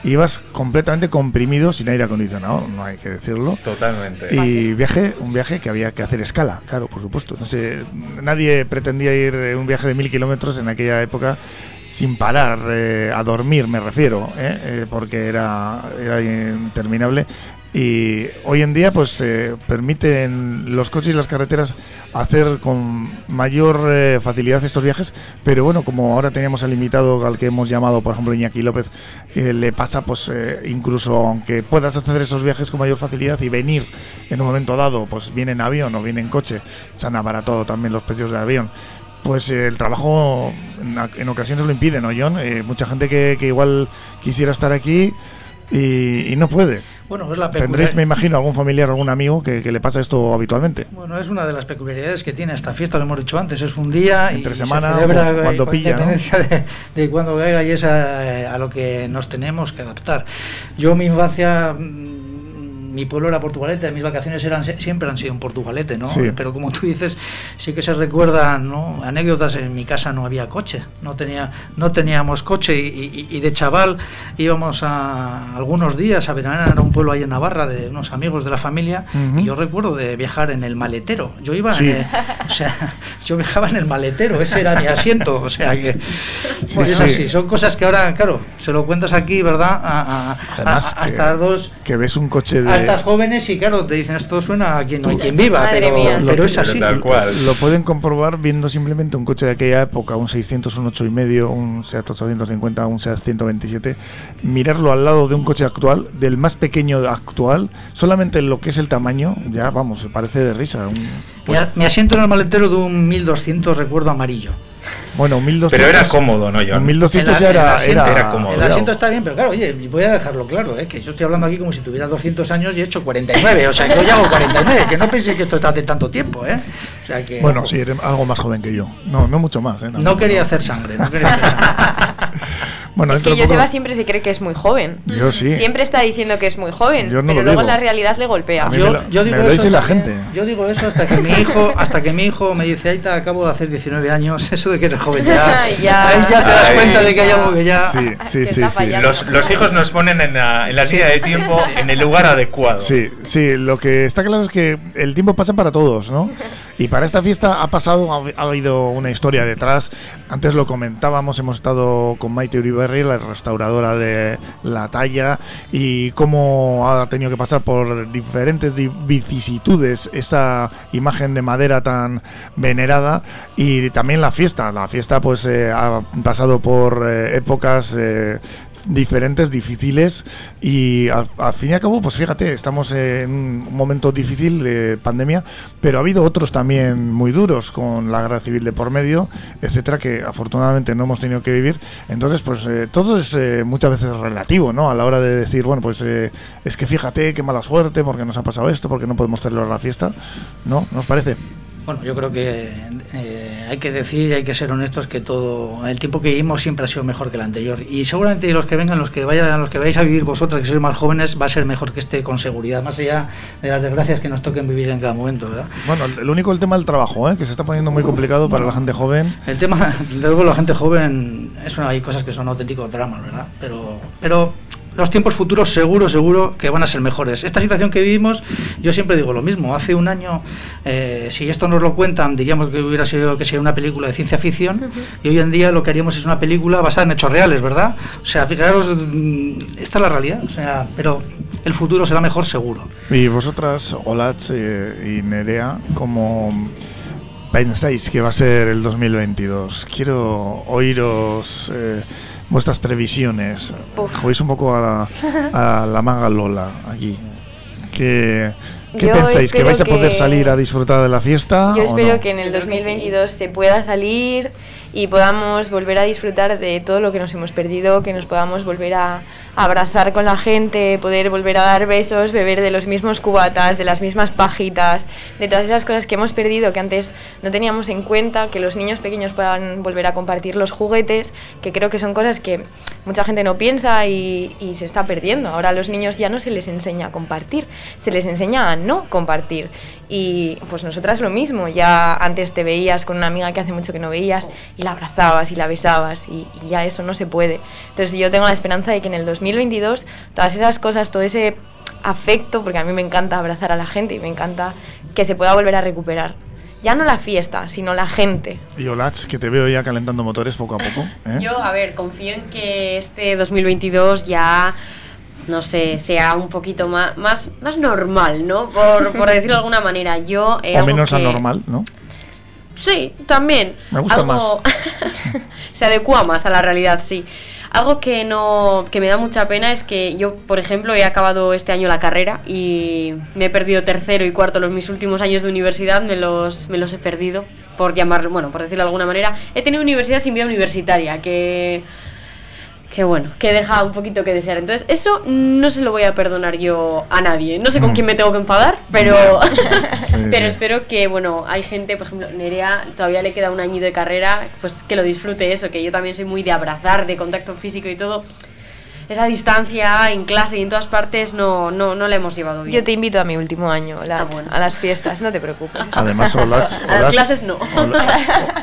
[SPEAKER 1] ibas completamente comprimido sin aire acondicionado, no hay que decirlo.
[SPEAKER 14] Totalmente.
[SPEAKER 1] Y viaje, un viaje que había que hacer escala, claro, por supuesto. No sé, nadie pretendía ir un viaje de mil kilómetros en aquella época sin parar eh, a dormir, me refiero, ¿eh? Eh, porque era, era interminable. Y hoy en día, pues permiten los coches y las carreteras hacer con mayor facilidad estos viajes. Pero bueno, como ahora teníamos al invitado al que hemos llamado, por ejemplo, Iñaki López, le pasa, pues incluso aunque puedas hacer esos viajes con mayor facilidad y venir en un momento dado, pues viene en avión o viene en coche, se han abaratado también los precios del avión pues el trabajo en, ocasiones lo impide, ¿no, John? Eh, mucha gente que, igual quisiera estar aquí y, no puede.
[SPEAKER 13] Bueno, es la
[SPEAKER 1] Tendréis, me imagino, algún familiar o algún amigo que, le pasa esto habitualmente.
[SPEAKER 13] Bueno, es una de las peculiaridades que tiene esta fiesta, lo hemos dicho antes, es un día
[SPEAKER 1] entre semana cuando pilla,
[SPEAKER 13] de, de, cuando venga y es a, a, lo que nos tenemos que adaptar. Yo mi infancia mi pueblo era Portugalete, mis vacaciones eran siempre han sido en Portugalete, ¿no? Pero como tú dices, sí que se recuerdan ¿no? anécdotas. En mi casa no había coche, no tenía, no teníamos coche y, de chaval íbamos a algunos días a veranear a un pueblo ahí en Navarra de unos amigos de la familia. Y yo recuerdo de viajar en el maletero. Yo iba, o sea, yo viajaba en el maletero, ese era mi asiento, o sea que, sí, son cosas que ahora, claro, se lo cuentas aquí, ¿verdad? A, hasta dos
[SPEAKER 1] que ves un coche de
[SPEAKER 13] estas jóvenes y claro, te dicen esto suena a quien no hay quien viva, pero, es así.
[SPEAKER 1] Lo pueden comprobar viendo simplemente un coche de aquella época, un 600, un 8 y medio, un Seat 850, un Seat 127, mirarlo al lado de un coche actual, del más pequeño actual, solamente lo que es el tamaño, ya vamos, parece de risa.
[SPEAKER 13] me asiento en el maletero de un 1200 recuerdo amarillo.
[SPEAKER 1] Bueno, 1200.
[SPEAKER 14] Pero era cómodo, ¿no, John?
[SPEAKER 1] 1200 ya era, era,
[SPEAKER 13] cómodo. El asiento está bien, pero claro, oye, voy a dejarlo claro, ¿eh? que yo estoy hablando aquí como si tuviera 200 años y he hecho 49. O sea, yo ya hago 49, que no penséis que esto está hace tanto tiempo, ¿eh? O sea, que,
[SPEAKER 1] bueno, sí, eres algo más joven que yo. No, no mucho más, ¿eh?
[SPEAKER 13] no quería hacer sangre, no quería hacer sangre.
[SPEAKER 2] Bueno, es que Joseba siempre se cree que es muy joven.
[SPEAKER 1] Yo sí.
[SPEAKER 2] Siempre está diciendo que es muy joven, pero luego la realidad le golpea.
[SPEAKER 1] Yo, digo eso la gente.
[SPEAKER 13] Yo digo eso hasta que mi hijo, hasta que mi hijo me dice, Aita, acabo de hacer 19 años, eso de que eres joven ya. ya. Ahí ya te das cuenta de que hay algo que ya.
[SPEAKER 1] Sí, sí, sí.
[SPEAKER 14] Los, los, hijos nos ponen en la, en la línea de tiempo en el lugar adecuado.
[SPEAKER 1] Sí, sí. Lo que está claro es que el tiempo pasa para todos, ¿no? Y para esta fiesta ha pasado, ha, habido una historia detrás. Antes lo comentábamos, hemos estado con Maite La restauradora de La Talla, y cómo ha tenido que pasar por diferentes vicisitudes esa imagen de madera tan venerada y también la fiesta. La fiesta pues eh, ha pasado por eh, épocas eh, diferentes, difíciles y al, fin y al cabo, pues fíjate, estamos en un momento difícil de pandemia, pero ha habido otros también muy duros con la guerra civil de por medio, etcétera, que afortunadamente no hemos tenido que vivir. Entonces, pues eh, todo es eh, muchas veces relativo, ¿no? A la hora de decir, bueno, pues eh, es que fíjate qué mala suerte, porque nos ha pasado esto, porque no podemos celebrar la fiesta, ¿no? ¿Nos parece?
[SPEAKER 13] Bueno, yo creo que eh, hay que decir y hay que ser honestos que todo el tiempo que vivimos siempre ha sido mejor que el anterior y seguramente los que vengan, los que vayan, los que vais a vivir vosotros, que sois más jóvenes, va a ser mejor que este con seguridad, más allá de las desgracias que nos toquen vivir en cada momento, ¿verdad?
[SPEAKER 1] Bueno, el único el tema del trabajo, ¿eh? que se está poniendo muy complicado para la gente joven.
[SPEAKER 13] El tema, de luego la gente joven, eso hay cosas que son auténticos dramas, ¿verdad? Pero, pero los tiempos futuros seguro, seguro que van a ser mejores. Esta situación que vivimos, yo siempre digo lo mismo. Hace un año, eh, si esto nos lo cuentan, diríamos que hubiera sido que sea una película de ciencia ficción, y hoy en día lo que haríamos es una película basada en hechos reales, ¿verdad? O sea, fijaros, mm, esta es la realidad, o sea, pero el futuro será mejor seguro.
[SPEAKER 1] Y vosotras, Olatz y Nerea, ¿cómo pensáis que va a ser el 2022? Quiero oíros... Eh, vuestras previsiones. Jugáis un poco a la, a la manga Lola aquí. ¿Qué, ¿Qué pensáis? ¿Que vais a poder salir a disfrutar de la fiesta?
[SPEAKER 2] Yo espero que en el 2022 se pueda salir y podamos volver a disfrutar de todo lo que nos hemos perdido, que nos podamos volver a, abrazar con la gente, poder volver a dar besos, beber de los mismos cubatas, de las mismas pajitas, de todas esas cosas que hemos perdido, que antes no teníamos en cuenta, que los niños pequeños puedan volver a compartir los juguetes, que creo que son cosas que mucha gente no piensa y, se está perdiendo. Ahora a los niños ya no se les enseña a compartir, se les enseña a no compartir. Y pues nosotras lo mismo, ya antes te veías con una amiga que hace mucho que no veías y la abrazabas y la besabas y, ya eso no se puede. Entonces yo tengo la esperanza de que en el 2022 todas esas cosas, todo ese afecto, porque a mí me encanta abrazar a la gente y me encanta que se pueda volver a recuperar. Ya no la fiesta, sino la gente.
[SPEAKER 1] Y Olach, que te veo ya calentando motores poco a poco. ¿eh?
[SPEAKER 3] Yo, a ver, confío en que este 2022 ya no sé, sea un poquito más, más, más normal, ¿no? Por, por decirlo de alguna manera. Yo,
[SPEAKER 1] eh, o menos anormal, ¿no?
[SPEAKER 3] Sí, también.
[SPEAKER 1] Me gusta más.
[SPEAKER 3] se adecua más a la realidad, sí. Algo que no que me da mucha pena es que yo, por ejemplo, he acabado este año la carrera y me he perdido tercero y cuarto los mis últimos años de universidad, me los me los he perdido por llamar, bueno, por decirlo de alguna manera. He tenido universidad sin vida universitaria, que que bueno, que deja un poquito que desear. Entonces, eso no se lo voy a perdonar yo a nadie. No sé con mm. quién me tengo que enfadar, pero, pero espero que, bueno, hay gente, por ejemplo, Nerea todavía le queda un año de carrera, pues que lo disfrute eso, que yo también soy muy de abrazar, de contacto físico y todo esa distancia en clase y en todas partes no, no, no la hemos llevado bien.
[SPEAKER 2] Yo te invito a mi último año, ah, a las fiestas, no te preocupes.
[SPEAKER 1] Además, Olats,
[SPEAKER 3] a las clases no.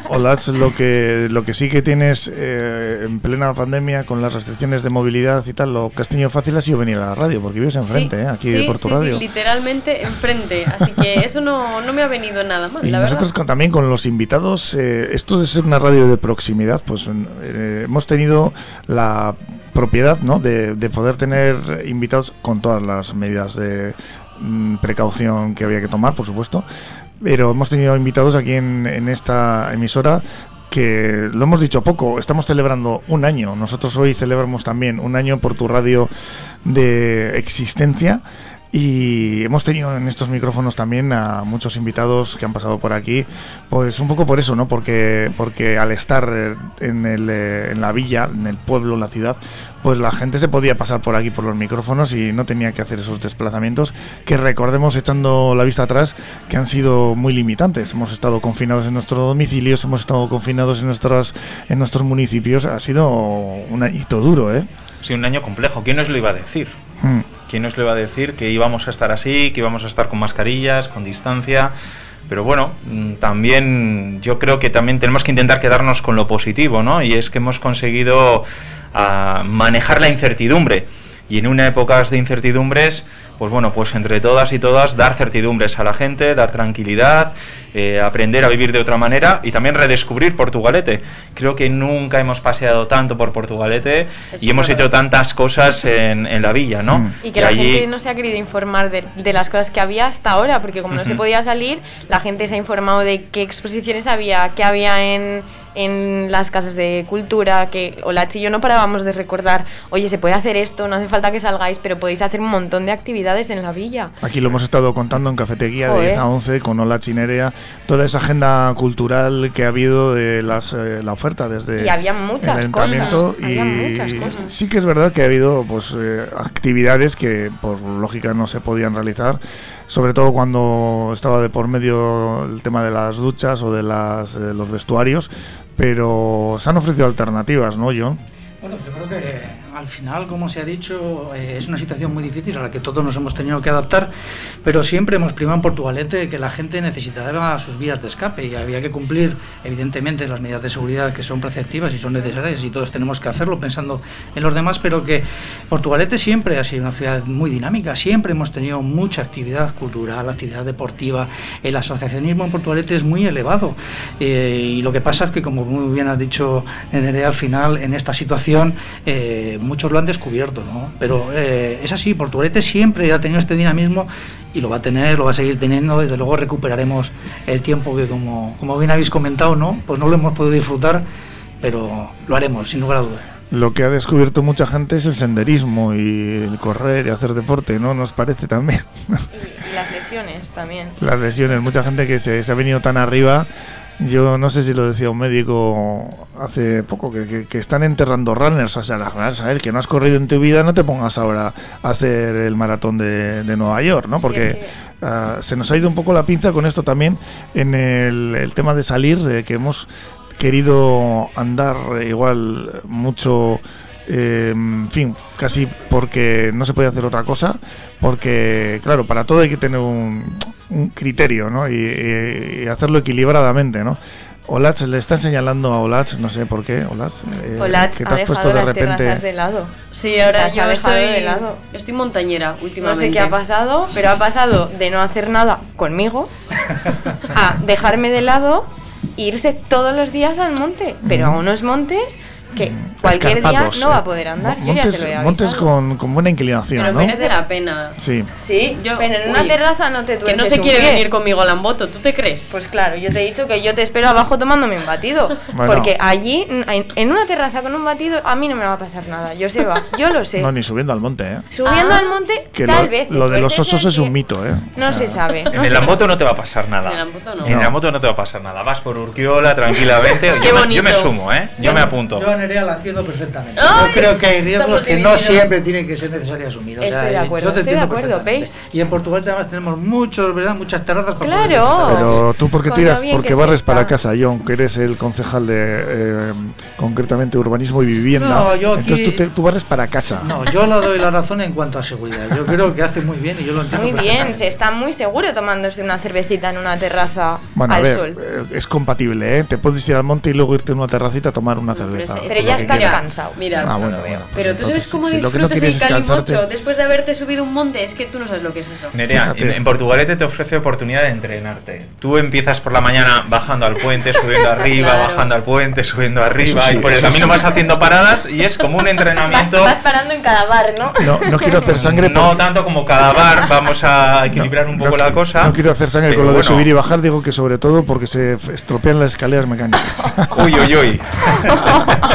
[SPEAKER 1] Olats, lo que, lo que sí que tienes eh, en plena pandemia con las restricciones de movilidad y tal, lo que has tenido fácil ha sido venir a la radio, porque vives enfrente, eh, aquí por tu radio.
[SPEAKER 3] Sí, literalmente enfrente, así que eso no, no me ha venido nada mal.
[SPEAKER 1] Y nosotros también con los invitados, eh, esto de ser una radio de proximidad, pues hemos tenido la propiedad ¿no? de, poder tener invitados con todas las medidas de mm, precaución que había que tomar, por supuesto. Pero hemos tenido invitados aquí en, en esta emisora que lo hemos dicho poco, estamos celebrando un año. Nosotros hoy celebramos también un año por tu radio de existencia y hemos tenido en estos micrófonos también a muchos invitados que han pasado por aquí, pues un poco por eso, ¿no? Porque, porque al estar en, el, en la villa, en el pueblo, en la ciudad, pues la gente se podía pasar por aquí por los micrófonos y no tenía que hacer esos desplazamientos que recordemos echando la vista atrás que han sido muy limitantes. Hemos estado confinados en nuestros domicilios, hemos estado confinados en nuestros en nuestros municipios, ha sido un hito duro, ¿eh?
[SPEAKER 14] Sí, un año complejo. ¿Quién nos lo iba a decir? Hmm. ¿Quién nos lo iba a decir que íbamos a estar así, que íbamos a estar con mascarillas, con distancia? Pero bueno, mm, también yo creo que también tenemos que intentar quedarnos con lo positivo, ¿no? Y es que hemos conseguido a manejar la incertidumbre. Y en una época de incertidumbres, pues bueno, pues entre todas y todas dar certidumbres a la gente, dar tranquilidad, eh, aprender a vivir de otra manera y también redescubrir Portugalete. Creo que nunca hemos paseado tanto por Portugalete y hemos hecho tantas cosas en, en, la villa, ¿no?
[SPEAKER 2] Mm. Y que la gente no se ha querido informar de, de, las cosas que había hasta ahora, porque como no se podía salir, la gente se ha informado de qué exposiciones había, qué había en en las casas de cultura, que Olachi y yo no parábamos de recordar, oye, se puede hacer esto, no hace falta que salgáis, pero podéis hacer un montón de actividades en la villa.
[SPEAKER 1] Aquí lo hemos estado contando en Cafetería de 10 a 11 con Olachi Nerea, toda esa agenda cultural que ha habido de las, eh, la oferta desde
[SPEAKER 2] y había muchas cosas,
[SPEAKER 1] y muchas cosas. sí que es verdad que ha habido pues eh, actividades que por lógica no se podían realizar sobre todo cuando estaba de por medio el tema de las duchas o de, las, de los vestuarios, pero se han ofrecido alternativas, ¿no, John?
[SPEAKER 13] Bueno, yo creo que al final, como se ha dicho, eh, es una situación muy difícil a la que todos nos hemos tenido que adaptar, pero siempre hemos primado en Portugalete que la gente necesitaba sus vías de escape y había que cumplir, evidentemente, las medidas de seguridad que son preceptivas y son necesarias y todos tenemos que hacerlo pensando en los demás, pero que Portugalete siempre ha sido una ciudad muy dinámica, siempre hemos tenido mucha actividad cultural, actividad deportiva, el asociacionismo en Portugalete es muy elevado eh, y lo que pasa es que, como muy bien ha dicho Nerea, al final, en esta situación, eh, muchos lo han descubierto, ¿no? Pero eh, es así, Portugalete siempre ha tenido este dinamismo y lo va a tener, lo va a seguir teniendo, desde luego recuperaremos el tiempo que como, como bien habéis comentado, ¿no? Pues no lo hemos podido disfrutar, pero lo haremos, sin lugar a dudas.
[SPEAKER 1] Lo que ha descubierto mucha gente es el senderismo y el correr y hacer deporte, ¿no? Nos parece también.
[SPEAKER 2] Y, las lesiones también.
[SPEAKER 1] Las lesiones, mucha gente que se, se ha venido tan arriba yo no sé si lo decía un médico hace poco, que, están enterrando runners. O sea, la saber que no has corrido en tu vida, no te pongas ahora a hacer el maratón de, Nueva York, ¿no? Porque ah, se nos ha ido un poco la pinza con esto también en el, tema de salir, de que hemos querido andar igual mucho. Eh, en fin, casi porque no se puede hacer otra cosa, porque claro, para todo hay que tener un, un criterio, ¿no? Y, hacerlo equilibradamente, ¿no? Olach le está señalando a Olach, no sé por qué, Olach,
[SPEAKER 2] eh, que te has puesto de repente de lado.
[SPEAKER 3] Sí, ahora yo estoy de lado. Estoy montañera últimamente.
[SPEAKER 2] No sé qué ha pasado, pero ha pasado de no hacer nada conmigo a dejarme de lado e irse todos los días al monte, pero a unos montes que mm, cualquier día no va a poder andar.
[SPEAKER 1] Montes, con, con, buena inclinación,
[SPEAKER 3] pero
[SPEAKER 1] ¿no?
[SPEAKER 3] merece la pena.
[SPEAKER 1] Sí.
[SPEAKER 2] Sí, yo, pero en una terraza no te
[SPEAKER 3] Que no se quiere venir conmigo a Lamboto, ¿tú te crees?
[SPEAKER 2] Pues claro, yo te he dicho que yo te espero abajo tomándome un batido. Porque allí, en una terraza con un batido, a mí no me va a pasar nada. Yo sé, va. Yo lo sé.
[SPEAKER 1] No, ni subiendo al monte, ¿eh?
[SPEAKER 2] Subiendo ah. al monte, tal vez.
[SPEAKER 1] Lo de los osos es un mito, ¿eh?
[SPEAKER 2] No se sabe.
[SPEAKER 14] En el Lamboto no te va a pasar nada. En el Lamboto no. En el no te va a pasar nada. Vas por Urquiola tranquilamente. Yo me sumo, ¿eh? Yo me apunto.
[SPEAKER 13] Yo a Nerea la entiendo perfectamente yo creo que hay riesgos que no siempre tienen que ser necesario asumir.
[SPEAKER 2] estoy de acuerdo, estoy de acuerdo, ¿veis?
[SPEAKER 13] Y en Portugal además tenemos muchos, ¿verdad? Muchas terrazas.
[SPEAKER 2] Claro.
[SPEAKER 1] Pero tú porque tiras, porque barres para casa, John, que eres el concejal de eh, concretamente urbanismo y vivienda. No, yo aquí, Entonces tú, barres para casa.
[SPEAKER 13] No, yo le doy la razón en cuanto a seguridad. Yo creo que hace muy bien y yo lo entiendo.
[SPEAKER 2] Muy bien, se está muy seguro tomándose una cervecita en una terraza al sol.
[SPEAKER 1] Eh, es compatible, ¿eh? Te puedes ir al monte y luego irte en una terracita a tomar una cerveza.
[SPEAKER 2] Pero, ya estás cansado.
[SPEAKER 3] Mira, ah, bueno, pues pero tú sabes cómo disfrutas el calimocho después de haberte subido un monte, es que tú no sabes lo que es eso.
[SPEAKER 14] Nerea, en, Portugalete te ofrece oportunidad de entrenarte. Tú empiezas por la mañana bajando al puente, subiendo arriba, bajando al puente, subiendo arriba, y por el camino vas haciendo paradas y es como un entrenamiento.
[SPEAKER 2] Vas, parando en cada bar, ¿no?
[SPEAKER 1] No, quiero hacer sangre.
[SPEAKER 14] No tanto como cada bar, vamos a equilibrar un poco la cosa.
[SPEAKER 1] No quiero hacer sangre con lo de subir y bajar, digo que sobre todo porque se estropean las escaleras mecánicas.
[SPEAKER 14] Uy, uy, uy.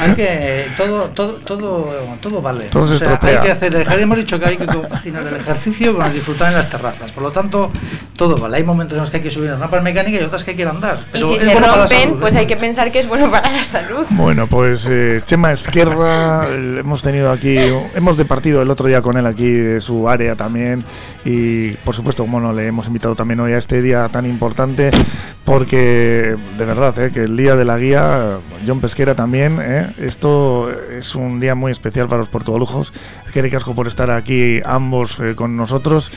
[SPEAKER 13] hay que todo todo todo todo vale.
[SPEAKER 1] Todo se
[SPEAKER 13] hay que hacer hemos dicho que hay que compaginar el ejercicio con el disfrutar en las terrazas. Por lo tanto todo vale. Hay momentos en los que hay que subir en rampas mecánicas y otras que hay que ir a andar
[SPEAKER 2] pero y si se rompen pues ¿eh? hay que pensar que es bueno para la salud.
[SPEAKER 1] Bueno pues eh, Chema Esquerra hemos tenido aquí hemos departido el otro día con él aquí de su área también y por supuesto como no le hemos invitado también hoy a este día tan importante porque de verdad eh, que el día de la guía John Pesquera también eh, esto es un día muy especial para los portugalujos. Es que casco por estar aquí ambos eh, con nosotros.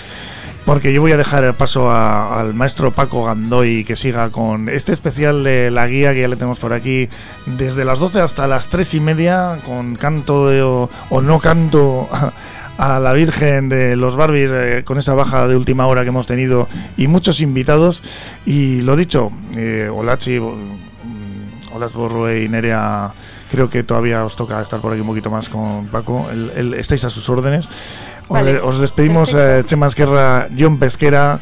[SPEAKER 1] Porque yo voy a dejar el paso al maestro Paco Gandoy que siga con este especial de la guía que ya le tenemos por aquí desde las 12 hasta las 3 y media con canto o, no canto a, la Virgen de los Barbies eh, con esa baja de última hora que hemos tenido y muchos invitados. Y lo dicho, eh, Olachi, Olasborro y Nerea Creo que todavía os toca estar por aquí un poquito más con Paco. El, estáis a sus órdenes. Os, despedimos, eh, Chema Esquerra, John Pesquera,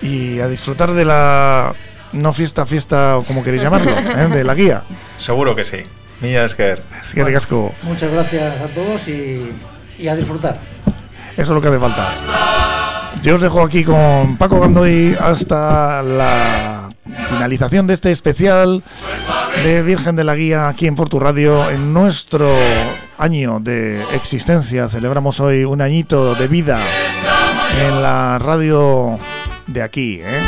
[SPEAKER 1] y a disfrutar de la no fiesta, fiesta, o como queréis llamarlo, ¿eh? de la guía.
[SPEAKER 14] Seguro que sí. Mía Esquer.
[SPEAKER 1] Esquer Casco.
[SPEAKER 13] Muchas gracias a todos y, y a disfrutar.
[SPEAKER 1] Eso es lo que hace falta. Yo os dejo aquí con Paco Gandoy hasta la finalización de este especial de Virgen de la Guía aquí en Portu Radio. En nuestro año de existencia celebramos hoy un añito de vida en la radio de aquí. ¿eh?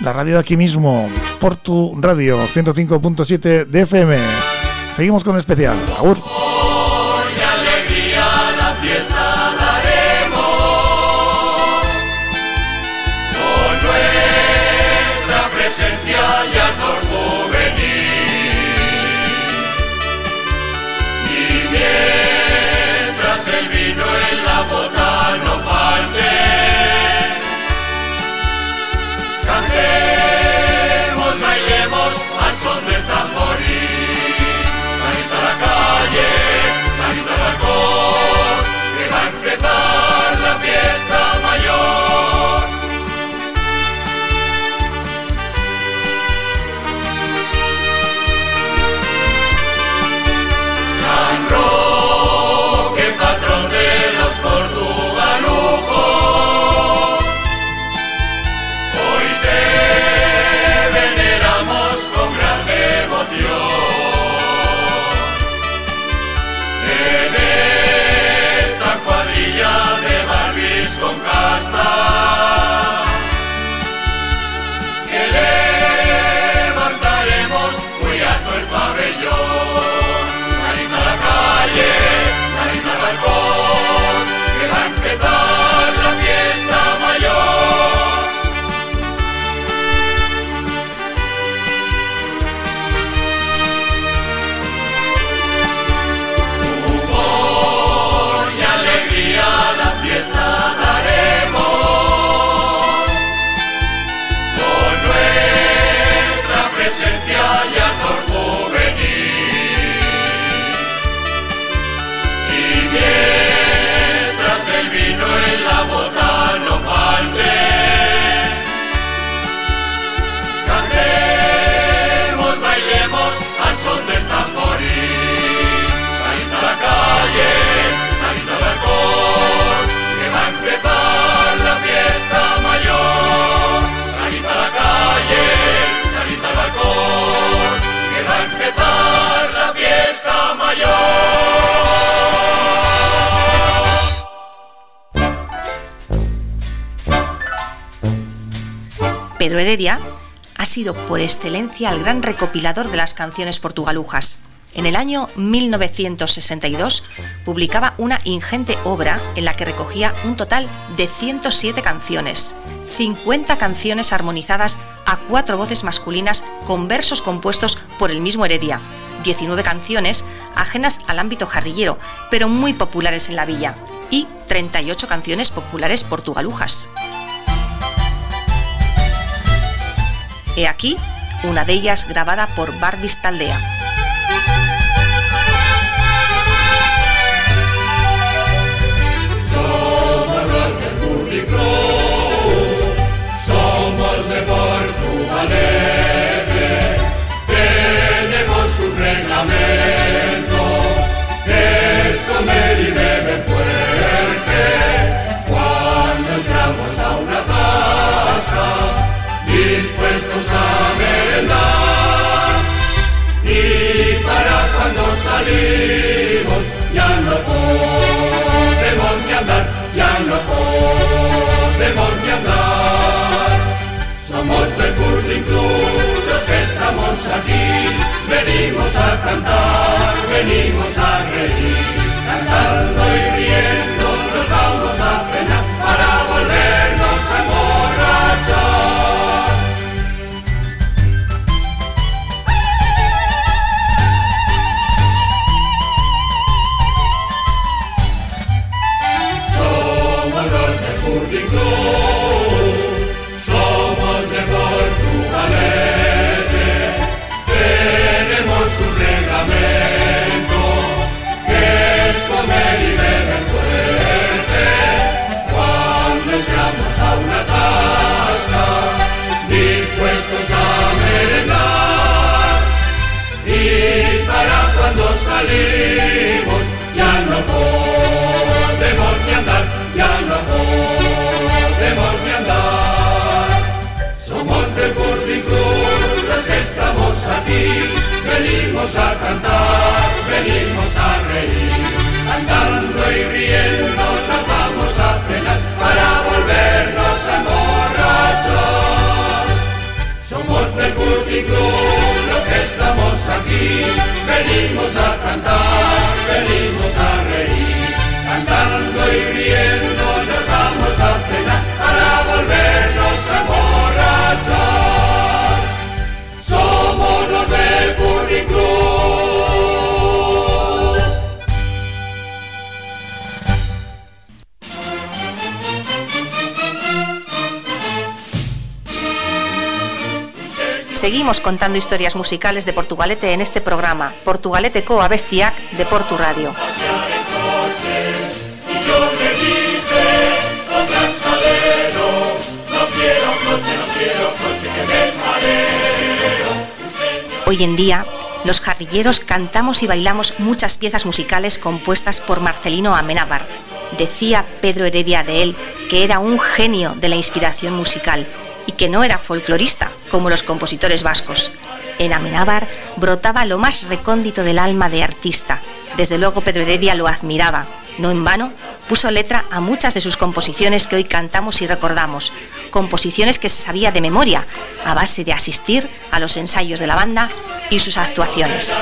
[SPEAKER 1] La radio de aquí mismo, Portu Radio 105.7 de FM. Seguimos con el especial. canta la cor, que va a la fiesta.
[SPEAKER 15] Christ Pedro Heredia ha sido por excelencia el gran recopilador de las canciones portugalujas. En el año 1962 publicaba una ingente obra en la que recogía un total de 107 canciones, 50 canciones armonizadas a cuatro voces masculinas con versos compuestos por el mismo Heredia, 19 canciones ajenas al ámbito jarrillero, pero muy populares en la villa, y 38 canciones populares portugalujas. He aquí una de ellas grabada por Barbis Taldea.
[SPEAKER 16] Venimos a cantar, venimos a reír, cantando y venimos a cantar, venimos a reír, cantando y riendo nos vamos a cenar para volvernos a emborrachar. Somos del Club los que estamos aquí, venimos a cantar, venimos a reír, cantando y riendo nos vamos a cenar para volvernos a emborrachar. Somos los Club.
[SPEAKER 15] Seguimos contando historias musicales de Portugalete en este programa, Portugalete Coa Bestiac de Portu Radio. Hoy en día, los jarrilleros cantamos y bailamos muchas piezas musicales compuestas por Marcelino Amenábar. Decía Pedro Heredia de él que era un genio de la inspiración musical y que no era folclorista como los compositores vascos. En Amenábar brotaba lo más recóndito del alma de artista. Desde luego Pedro Heredia lo admiraba. No en vano, puso letra a muchas de sus composiciones que hoy cantamos y recordamos. Composiciones que se sabía de memoria, a base de asistir a los ensayos de la banda y sus actuaciones.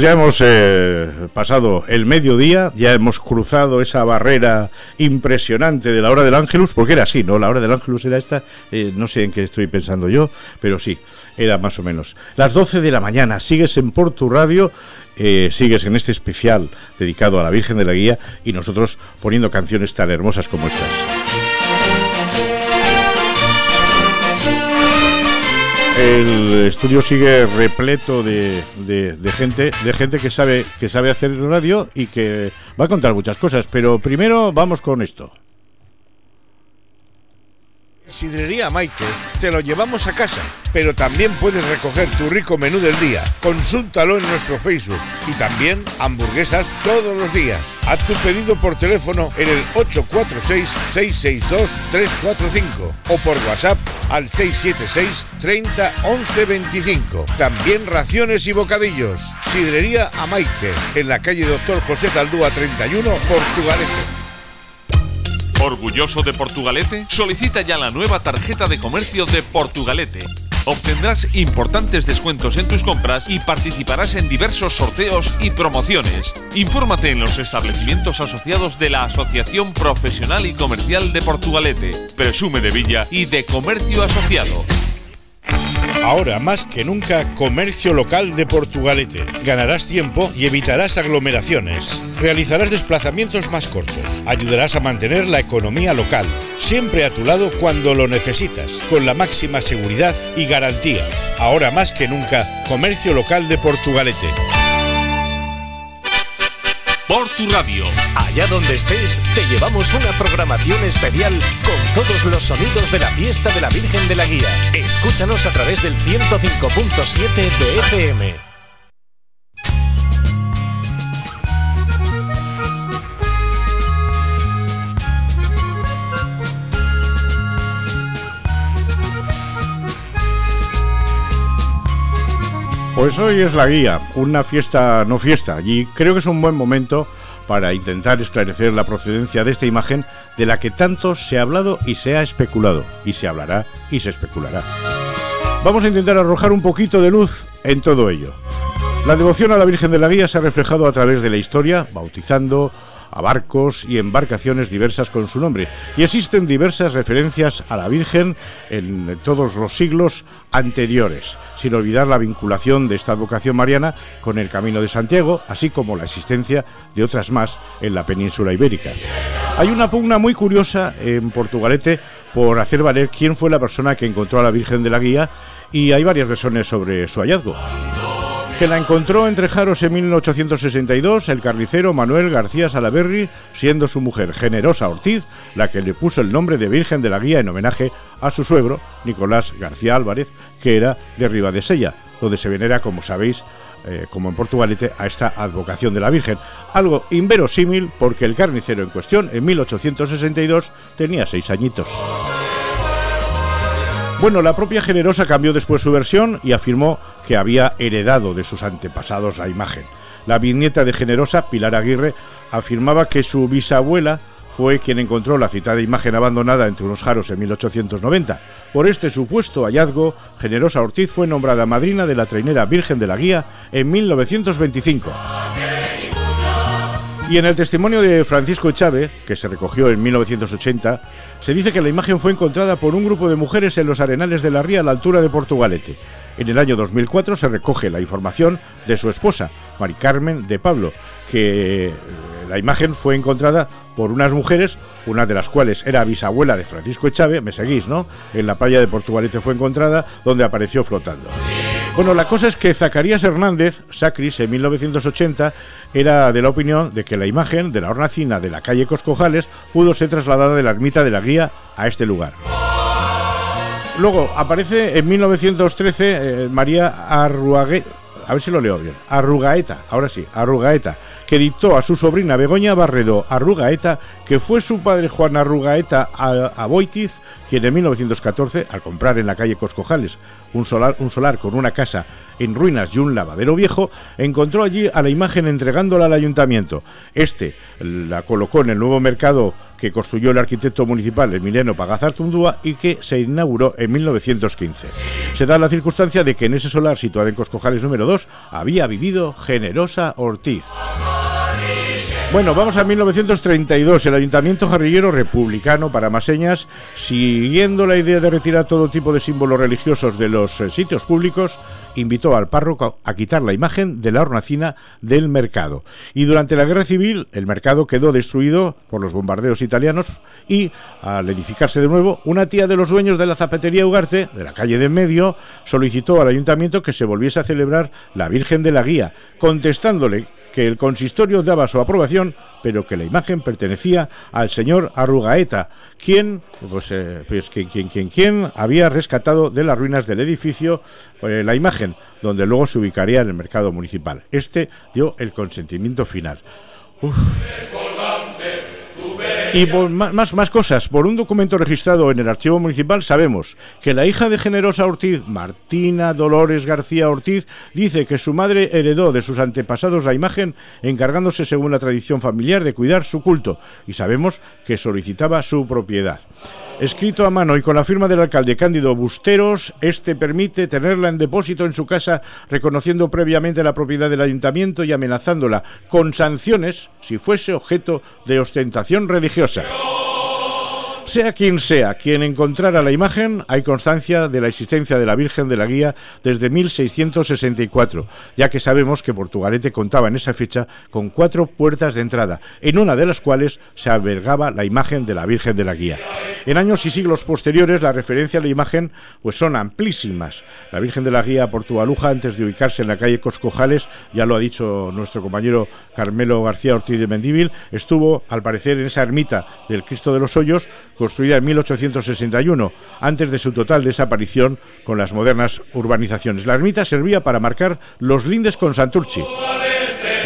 [SPEAKER 6] Ya hemos eh, pasado el mediodía, ya hemos cruzado esa barrera impresionante de la hora del Ángelus, porque era así, ¿no? La hora del Ángelus era esta, eh, no sé en qué estoy pensando yo, pero sí, era más o menos. Las 12 de la mañana, sigues en Portu Radio, eh, sigues en este especial dedicado a la Virgen de la Guía y nosotros poniendo canciones tan hermosas como estas. El estudio sigue repleto de, gente, de gente que sabe, que sabe hacer radio y que va a contar muchas cosas. Pero primero vamos con esto.
[SPEAKER 17] Sidrería Maite, te lo llevamos a casa, pero también puedes recoger tu rico menú del día. Consúltalo en nuestro Facebook y también hamburguesas todos los días. Haz tu pedido por teléfono en el 846-662-345 o por WhatsApp al 676 30 11 25. También raciones y bocadillos. Sidrería Amaique, en la calle Doctor José Caldúa 31, Portugalete.
[SPEAKER 8] ¿Orgulloso de Portugalete? Solicita ya la nueva tarjeta de comercio de Portugalete. Obtendrás importantes descuentos en tus compras y participarás en diversos sorteos y promociones. Infórmate en los establecimientos asociados de la Asociación Profesional y Comercial de Portugalete, Presume de Villa y de Comercio Asociado.
[SPEAKER 17] Ahora más que nunca, comercio local de Portugalete. Ganarás tiempo y evitarás aglomeraciones. Realizarás desplazamientos más cortos. Ayudarás a mantener la economía local. Siempre a tu lado cuando lo necesitas, con la máxima seguridad y garantía. Ahora más que nunca, comercio local de Portugalete.
[SPEAKER 7] Por tu radio. Allá donde estés, te llevamos una programación especial con todos los sonidos de la fiesta de la Virgen de la Guía. Escúchanos a través del 105.7 de FM.
[SPEAKER 6] Pues hoy es la guía, una fiesta no fiesta, y creo que es un buen momento para intentar esclarecer la procedencia de esta imagen de la que tanto se ha hablado y se ha especulado, y se hablará y se especulará. Vamos a intentar arrojar un poquito de luz en todo ello. La devoción a la Virgen de la Guía se ha reflejado a través de la historia, bautizando, a barcos y embarcaciones diversas con su nombre. Y existen diversas referencias a la Virgen en todos los siglos anteriores, sin olvidar la vinculación de esta vocación mariana con el Camino de Santiago, así como la existencia de otras más en la península ibérica. Hay una pugna muy curiosa en Portugalete por hacer valer quién fue la persona que encontró a la Virgen de la Guía y hay varias versiones sobre su hallazgo que la encontró entre Jaros en 1862 el carnicero Manuel García Salaberry, siendo su mujer Generosa Ortiz la que le puso el nombre de Virgen de la Guía en homenaje a su suegro, Nicolás García Álvarez, que era de Ribadesella, donde se venera, como sabéis, eh, como en Portugalete, a esta advocación de la Virgen. Algo inverosímil porque el carnicero en cuestión, en 1862, tenía seis añitos. Bueno, la propia Generosa cambió después su versión y afirmó que había heredado de sus antepasados la imagen. La bisnieta de Generosa, Pilar Aguirre, afirmaba que su bisabuela fue quien encontró la citada imagen abandonada entre unos jaros en 1890. Por este supuesto hallazgo, Generosa Ortiz fue nombrada madrina de la trainera Virgen de la Guía en 1925. Y en el testimonio de Francisco Chávez, que se recogió en 1980, se dice que la imagen fue encontrada por un grupo de mujeres en los arenales de la ría a la altura de Portugalete. En el año 2004 se recoge la información de su esposa, Mari Carmen de Pablo, que eh, la imagen fue encontrada por unas mujeres, una de las cuales era bisabuela de Francisco Chávez, me seguís, ¿no? En la playa de Portugalete fue encontrada, donde apareció flotando. Bueno, la cosa es que Zacarías Hernández, Sacris, en 1980, era de la opinión de que la imagen de la hornacina de la calle Coscojales pudo ser trasladada de la ermita de la guía a este lugar. Luego aparece en 1913 eh, María Arruague, a ver si lo leo bien, Arrugaeta, ahora sí, Arrugaeta, que dictó a su sobrina Begoña Barredo Arrugaeta, que fue su padre Juan Arrugaeta Aboitiz quien en 1914, al comprar en la calle Coscojales un solar, con una casa en ruinas y un lavadero viejo, encontró allí a la imagen entregándola al ayuntamiento. Este la colocó en el nuevo mercado que construyó el arquitecto municipal Emiliano Pagazar Tundúa y que se inauguró en 1915. Se da la circunstancia de que en ese solar situado en Coscojales número 2 había vivido Generosa Ortiz. Bueno, vamos a 1932. El Ayuntamiento Jarrillero Republicano para más señas, siguiendo la idea de retirar todo tipo de símbolos religiosos de los eh, sitios públicos, invitó al párroco a quitar la imagen de la hornacina del mercado. Y durante la Guerra Civil, el mercado quedó destruido por los bombardeos italianos y, al edificarse de nuevo, una tía de los dueños de la zapatería Ugarte, de la calle de en medio, solicitó al ayuntamiento que se volviese a celebrar la Virgen de la Guía, contestándole que el consistorio daba su aprobación, pero que la imagen pertenecía al señor Arrugaeta, quien, pues, eh, pues quien, quien, quien, había rescatado de las ruinas del edificio eh, la imagen, donde luego se ubicaría en el mercado municipal. Este dio el consentimiento final. Y por más, más cosas, por un documento registrado en el archivo municipal sabemos que la hija de Generosa Ortiz, Martina Dolores García Ortiz, dice que su madre heredó de sus antepasados la imagen encargándose según la tradición familiar de cuidar su culto y sabemos que solicitaba su propiedad. Escrito a mano y con la firma del alcalde Cándido Busteros, este permite tenerla en depósito en su casa, reconociendo previamente la propiedad del ayuntamiento y amenazándola con sanciones si fuese objeto de ostentación religiosa. Sea quien sea quien encontrara la imagen, hay constancia de la existencia de la Virgen de la Guía desde 1664, ya que sabemos que Portugalete contaba en esa fecha con cuatro puertas de entrada, en una de las cuales se albergaba la imagen de la Virgen de la Guía. En años y siglos posteriores, la referencia a la imagen pues son amplísimas. La Virgen de la Guía Portugaluja, antes de ubicarse en la calle Coscojales, ya lo ha dicho nuestro compañero Carmelo García Ortiz de Mendíbil, estuvo, al parecer, en esa ermita del Cristo de los Hoyos, construida en 1861, antes de su total desaparición con las modernas urbanizaciones. La ermita servía para marcar los lindes con Santurchi.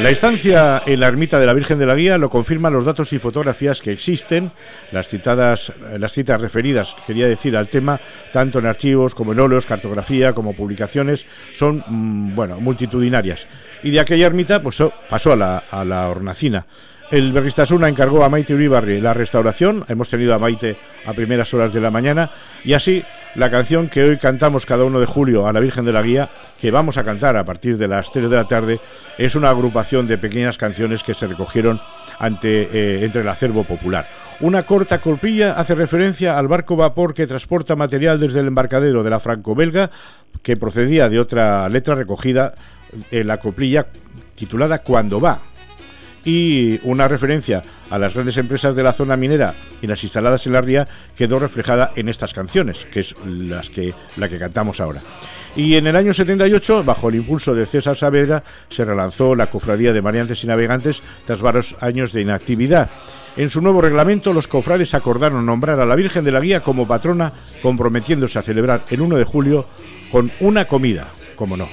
[SPEAKER 6] La instancia en la ermita de la Virgen de la Guía lo confirman los datos y fotografías que existen, las citadas, las citas referidas, quería decir, al tema, tanto en archivos como en óleos, cartografía, como publicaciones, son mm, bueno, multitudinarias. Y de aquella ermita pues, pasó a la, a la hornacina. El Berristasuna encargó a Maite Uribarri la restauración. Hemos tenido a Maite a primeras horas de la mañana. Y así, la canción que hoy cantamos cada uno de julio a la Virgen de la Guía, que vamos a cantar a partir de las 3 de la tarde, es una agrupación de pequeñas canciones que se recogieron eh, entre el acervo popular. Una corta colpilla hace referencia al barco vapor que transporta material desde el embarcadero de la franco-belga, que procedía de otra letra recogida en la coplilla titulada Cuando va, y una referencia a las grandes empresas de la zona minera y las instaladas en la ría quedó reflejada en estas canciones, que es las que, la que cantamos ahora. Y en el año 78, bajo el impulso de César Saavedra, se relanzó la Cofradía de Mariantes y Navegantes tras varios años de inactividad. En su nuevo reglamento, los cofrades acordaron nombrar a la Virgen de la Guía como patrona, comprometiéndose a celebrar el 1 de julio con una comida, como no.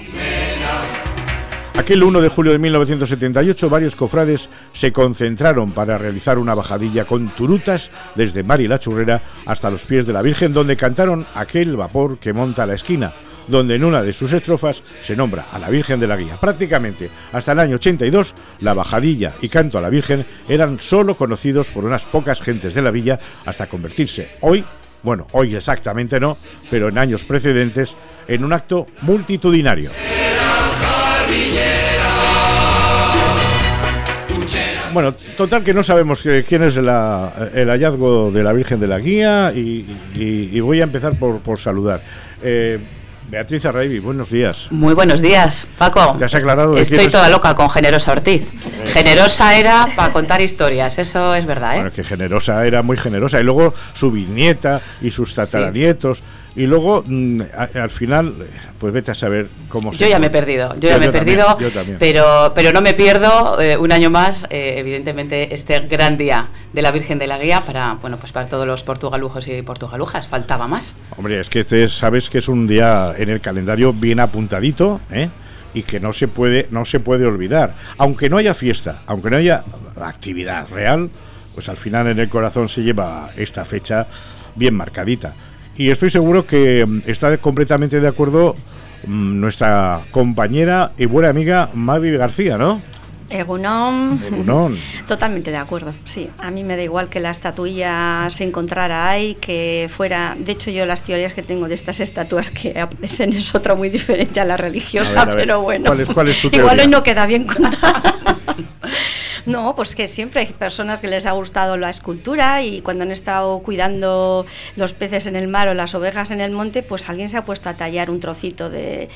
[SPEAKER 6] Aquel 1 de julio de 1978 varios cofrades se concentraron para realizar una bajadilla con turutas desde Mar y la Churrera hasta los pies de la Virgen donde cantaron aquel vapor que monta la esquina donde en una de sus estrofas se nombra a la Virgen de la Guía. Prácticamente hasta el año 82, la bajadilla y canto a la Virgen eran solo conocidos por unas pocas gentes de la villa hasta convertirse hoy, bueno, hoy exactamente no, pero en años precedentes, en un acto multitudinario. Bueno, total que no sabemos quién es el hallazgo de la Virgen de la Guía y, voy a empezar por, saludar. Eh, Beatriz Arraibi, buenos días.
[SPEAKER 18] Muy buenos días, Paco.
[SPEAKER 6] ¿Te has aclarado?
[SPEAKER 18] Estoy toda loca con Generosa Ortiz. Generosa era para contar historias, eso es verdad, ¿eh?
[SPEAKER 6] Bueno, que Generosa era muy generosa. Y luego su bisnieta y sus tataranietos. Y luego, mm, al final, pues vete a saber cómo
[SPEAKER 18] se. Yo ya me he perdido, yo, ya me he perdido, pero, pero no me pierdo eh, un año más, eh, evidentemente, este gran día de la Virgen de la Guía para, bueno, pues para todos los portugalujos y portugalujas. Faltaba más.
[SPEAKER 6] Hombre, es que este, sabes que es un día en el calendario bien apuntadito, ¿eh? y que no se puede no se puede olvidar aunque no haya fiesta aunque no haya actividad real pues al final en el corazón se lleva esta fecha bien marcadita. Y estoy seguro que mm, está completamente de acuerdo mm, nuestra compañera y buena amiga Mavi García, ¿no?
[SPEAKER 19] Egunon. Totalmente de acuerdo, sí. A mí me da igual que la estatuilla se encontrara ahí, que fuera... De hecho, yo las teorías que tengo de estas estatuas que aparecen es otra muy diferente a la religiosa, pero bueno.
[SPEAKER 6] ¿Cuál es, tu
[SPEAKER 19] Igual hoy no queda bien contada. No, pues que siempre hay personas que les ha gustado la escultura y cuando han estado cuidando los peces en el mar o las ovejas en el monte, pues alguien se ha puesto a tallar un trocito de,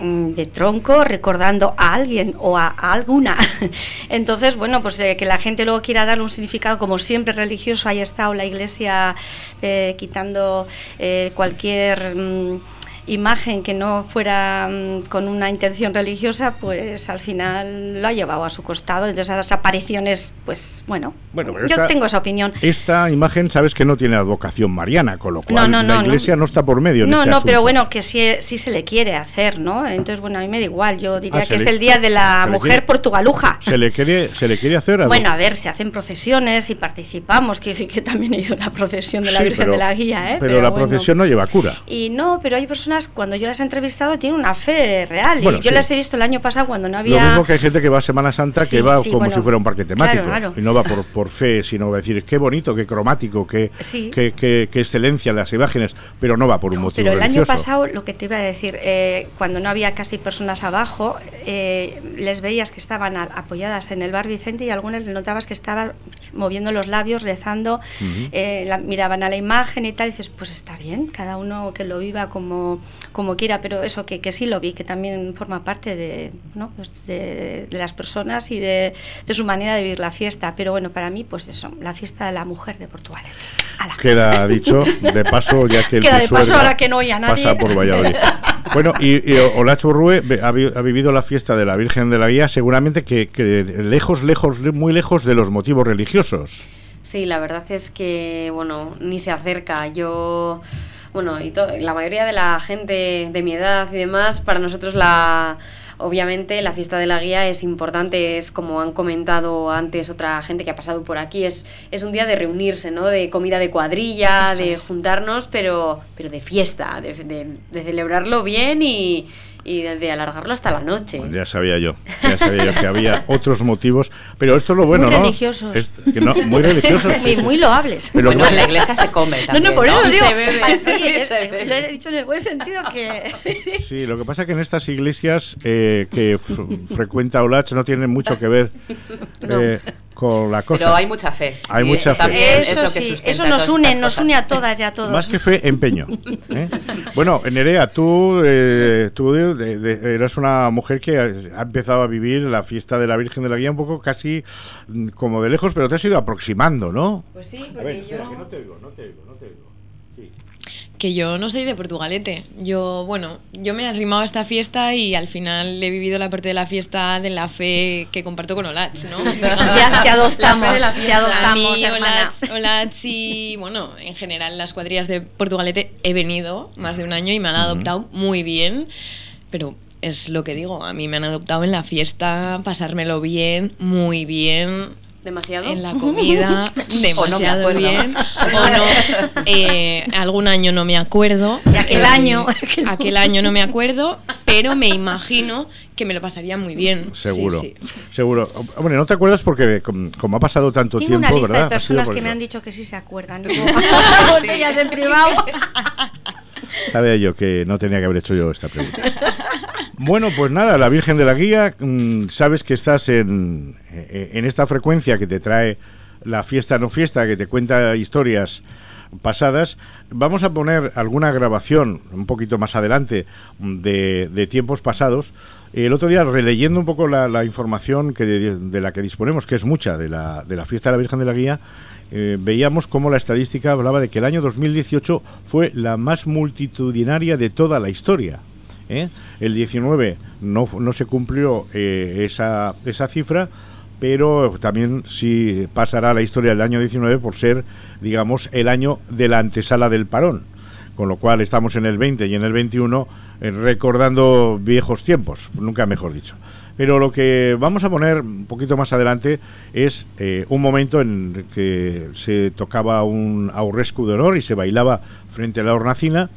[SPEAKER 19] de tronco recordando a alguien o a, alguna. Entonces, bueno, pues eh, que la gente luego quiera darle un significado como siempre religioso, haya estado la iglesia eh, quitando eh, cualquier... Mm, imagen que no fuera mm, con una intención religiosa, pues al final lo ha llevado a su costado. Entonces, esas apariciones, pues bueno, yo tengo esa opinión.
[SPEAKER 6] Esta imagen, sabes que no tiene advocación mariana, con lo cual la iglesia no, está por medio.
[SPEAKER 19] No,
[SPEAKER 6] este
[SPEAKER 19] no, pero bueno, que sí, sí se le quiere hacer, ¿no? Entonces, bueno, a mí me da igual. Yo diría ah, que es el día de la mujer portugaluja.
[SPEAKER 6] ¿Se le quiere, se le quiere hacer?
[SPEAKER 19] Bueno, a ver, se hacen procesiones y participamos, que que también he ido a la procesión de la Virgen de la Guía, ¿eh?
[SPEAKER 6] Pero, la procesión no lleva cura.
[SPEAKER 19] Y no, pero hay personas cuando yo las he entrevistado, tienen una fe real. y yo las he visto el año pasado cuando no había.
[SPEAKER 6] Lo mismo que hay gente que va a Semana Santa que va como si fuera un parque temático. Y no va por, por fe, sino va a decir qué bonito, qué cromático, qué, qué, qué, excelencia las imágenes, pero no va por un motivo.
[SPEAKER 19] Pero
[SPEAKER 6] el
[SPEAKER 19] año pasado, lo que te iba a decir, eh, cuando no había casi personas abajo, eh, les veías que estaban apoyadas en el bar Vicente y algunas les notabas que estaban moviendo los labios, rezando, eh, miraban a la imagen y tal, y dices, pues está bien, cada uno que lo viva como, como quiera, pero eso que, que sí lo vi, que también forma parte de, ¿no? pues de, las personas y de, de, su manera de vivir la fiesta. Pero bueno, para mí, pues eso, la fiesta de la mujer de Portugal.
[SPEAKER 6] Queda dicho, de paso, ya que el
[SPEAKER 19] Queda de paso ahora que no oye a nadie.
[SPEAKER 6] Pasa por Valladolid. Bueno, y, y Olacho Rue ha, vivido la fiesta de la Virgen de la Guía seguramente que, que lejos, lejos, muy lejos de los motivos religiosos.
[SPEAKER 3] Sí, la verdad es que, bueno, ni se acerca. Yo bueno, y la mayoría de la gente de mi edad y demás, para nosotros la obviamente la fiesta de la guía es importante, es como han comentado antes otra gente que ha pasado por aquí, es, es un día de reunirse, ¿no? De comida de cuadrilla, de juntarnos, pero, pero de fiesta, de celebrarlo bien y, y de, alargarlo hasta la noche.
[SPEAKER 6] ya sabía yo, ya sabía yo que había otros motivos, pero esto es lo bueno,
[SPEAKER 19] muy
[SPEAKER 6] ¿no?
[SPEAKER 19] Religiosos.
[SPEAKER 6] muy religiosos.
[SPEAKER 19] Sí, muy loables.
[SPEAKER 18] Pero bueno, en la iglesia se come también.
[SPEAKER 19] No, no, por eso digo, lo he dicho en el buen sentido que...
[SPEAKER 6] Sí, lo que pasa es que en estas iglesias eh, que frecuenta Olach no tienen mucho que ver eh, con la cosa.
[SPEAKER 18] Pero hay mucha fe.
[SPEAKER 6] Hay mucha
[SPEAKER 19] fe. Eso, eso nos une, nos une a todas y a todos.
[SPEAKER 6] Más que fe, empeño. ¿eh? bueno, Nerea, tú, eh, tú eras una mujer que ha empezado a vivir la fiesta de la Virgen de la Guía un poco casi mm, como de lejos, pero te has ido aproximando, ¿no?
[SPEAKER 2] Pues sí, porque yo... no te oigo, no te oigo, no te oigo que yo no soy de Portugalete. Yo, bueno, yo me he arrimado a esta fiesta y al final he vivido la parte de la fiesta de la fe que comparto con Olats, ¿no?
[SPEAKER 19] ya te adoptamos, te adoptamos,
[SPEAKER 2] Olats, y, bueno, en general las cuadrillas de Portugalete. He venido más de un año y me han adoptado muy bien, pero es lo que digo, a mí me han adoptado en la fiesta, pasármelo bien, muy bien,
[SPEAKER 3] demasiado
[SPEAKER 2] en la comida demasiado bien. O no eh, algún año no me acuerdo.
[SPEAKER 19] Y aquel año.
[SPEAKER 2] aquel año no me acuerdo pero me imagino que me lo pasaría muy bien.
[SPEAKER 6] Seguro seguro. Hombre no te acuerdas porque como, ha pasado tanto
[SPEAKER 19] tiempo
[SPEAKER 6] una
[SPEAKER 19] lista
[SPEAKER 6] verdad
[SPEAKER 19] de personas que me han dicho que sí se acuerdan. Botellas en privado.
[SPEAKER 6] Sabía yo que no tenía que haber hecho yo esta pregunta bueno, pues nada, la Virgen de la Guía, mm, sabes que estás en, eh, en esta frecuencia que te trae la fiesta no fiesta, que te cuenta historias pasadas. Vamos a poner alguna grabación un poquito más adelante de, de tiempos pasados. El otro día, releyendo un poco la, información que de, la que disponemos, que es mucha, de la, de la fiesta de la Virgen de la Guía, eh, veíamos cómo la estadística hablaba de que el año 2018 fue la más multitudinaria de toda la historia. ¿Eh? El 19 no, no se cumplió eh, esa, esa cifra, pero también sí pasará la historia del año 19 por ser, digamos, el año de la antesala del parón con lo cual estamos en el 20 y en el 21 eh, recordando viejos tiempos, nunca mejor dicho. Pero lo que vamos a poner un poquito más adelante es un momento en que se tocaba un aurrescu de honor y se bailaba frente a la hornacina.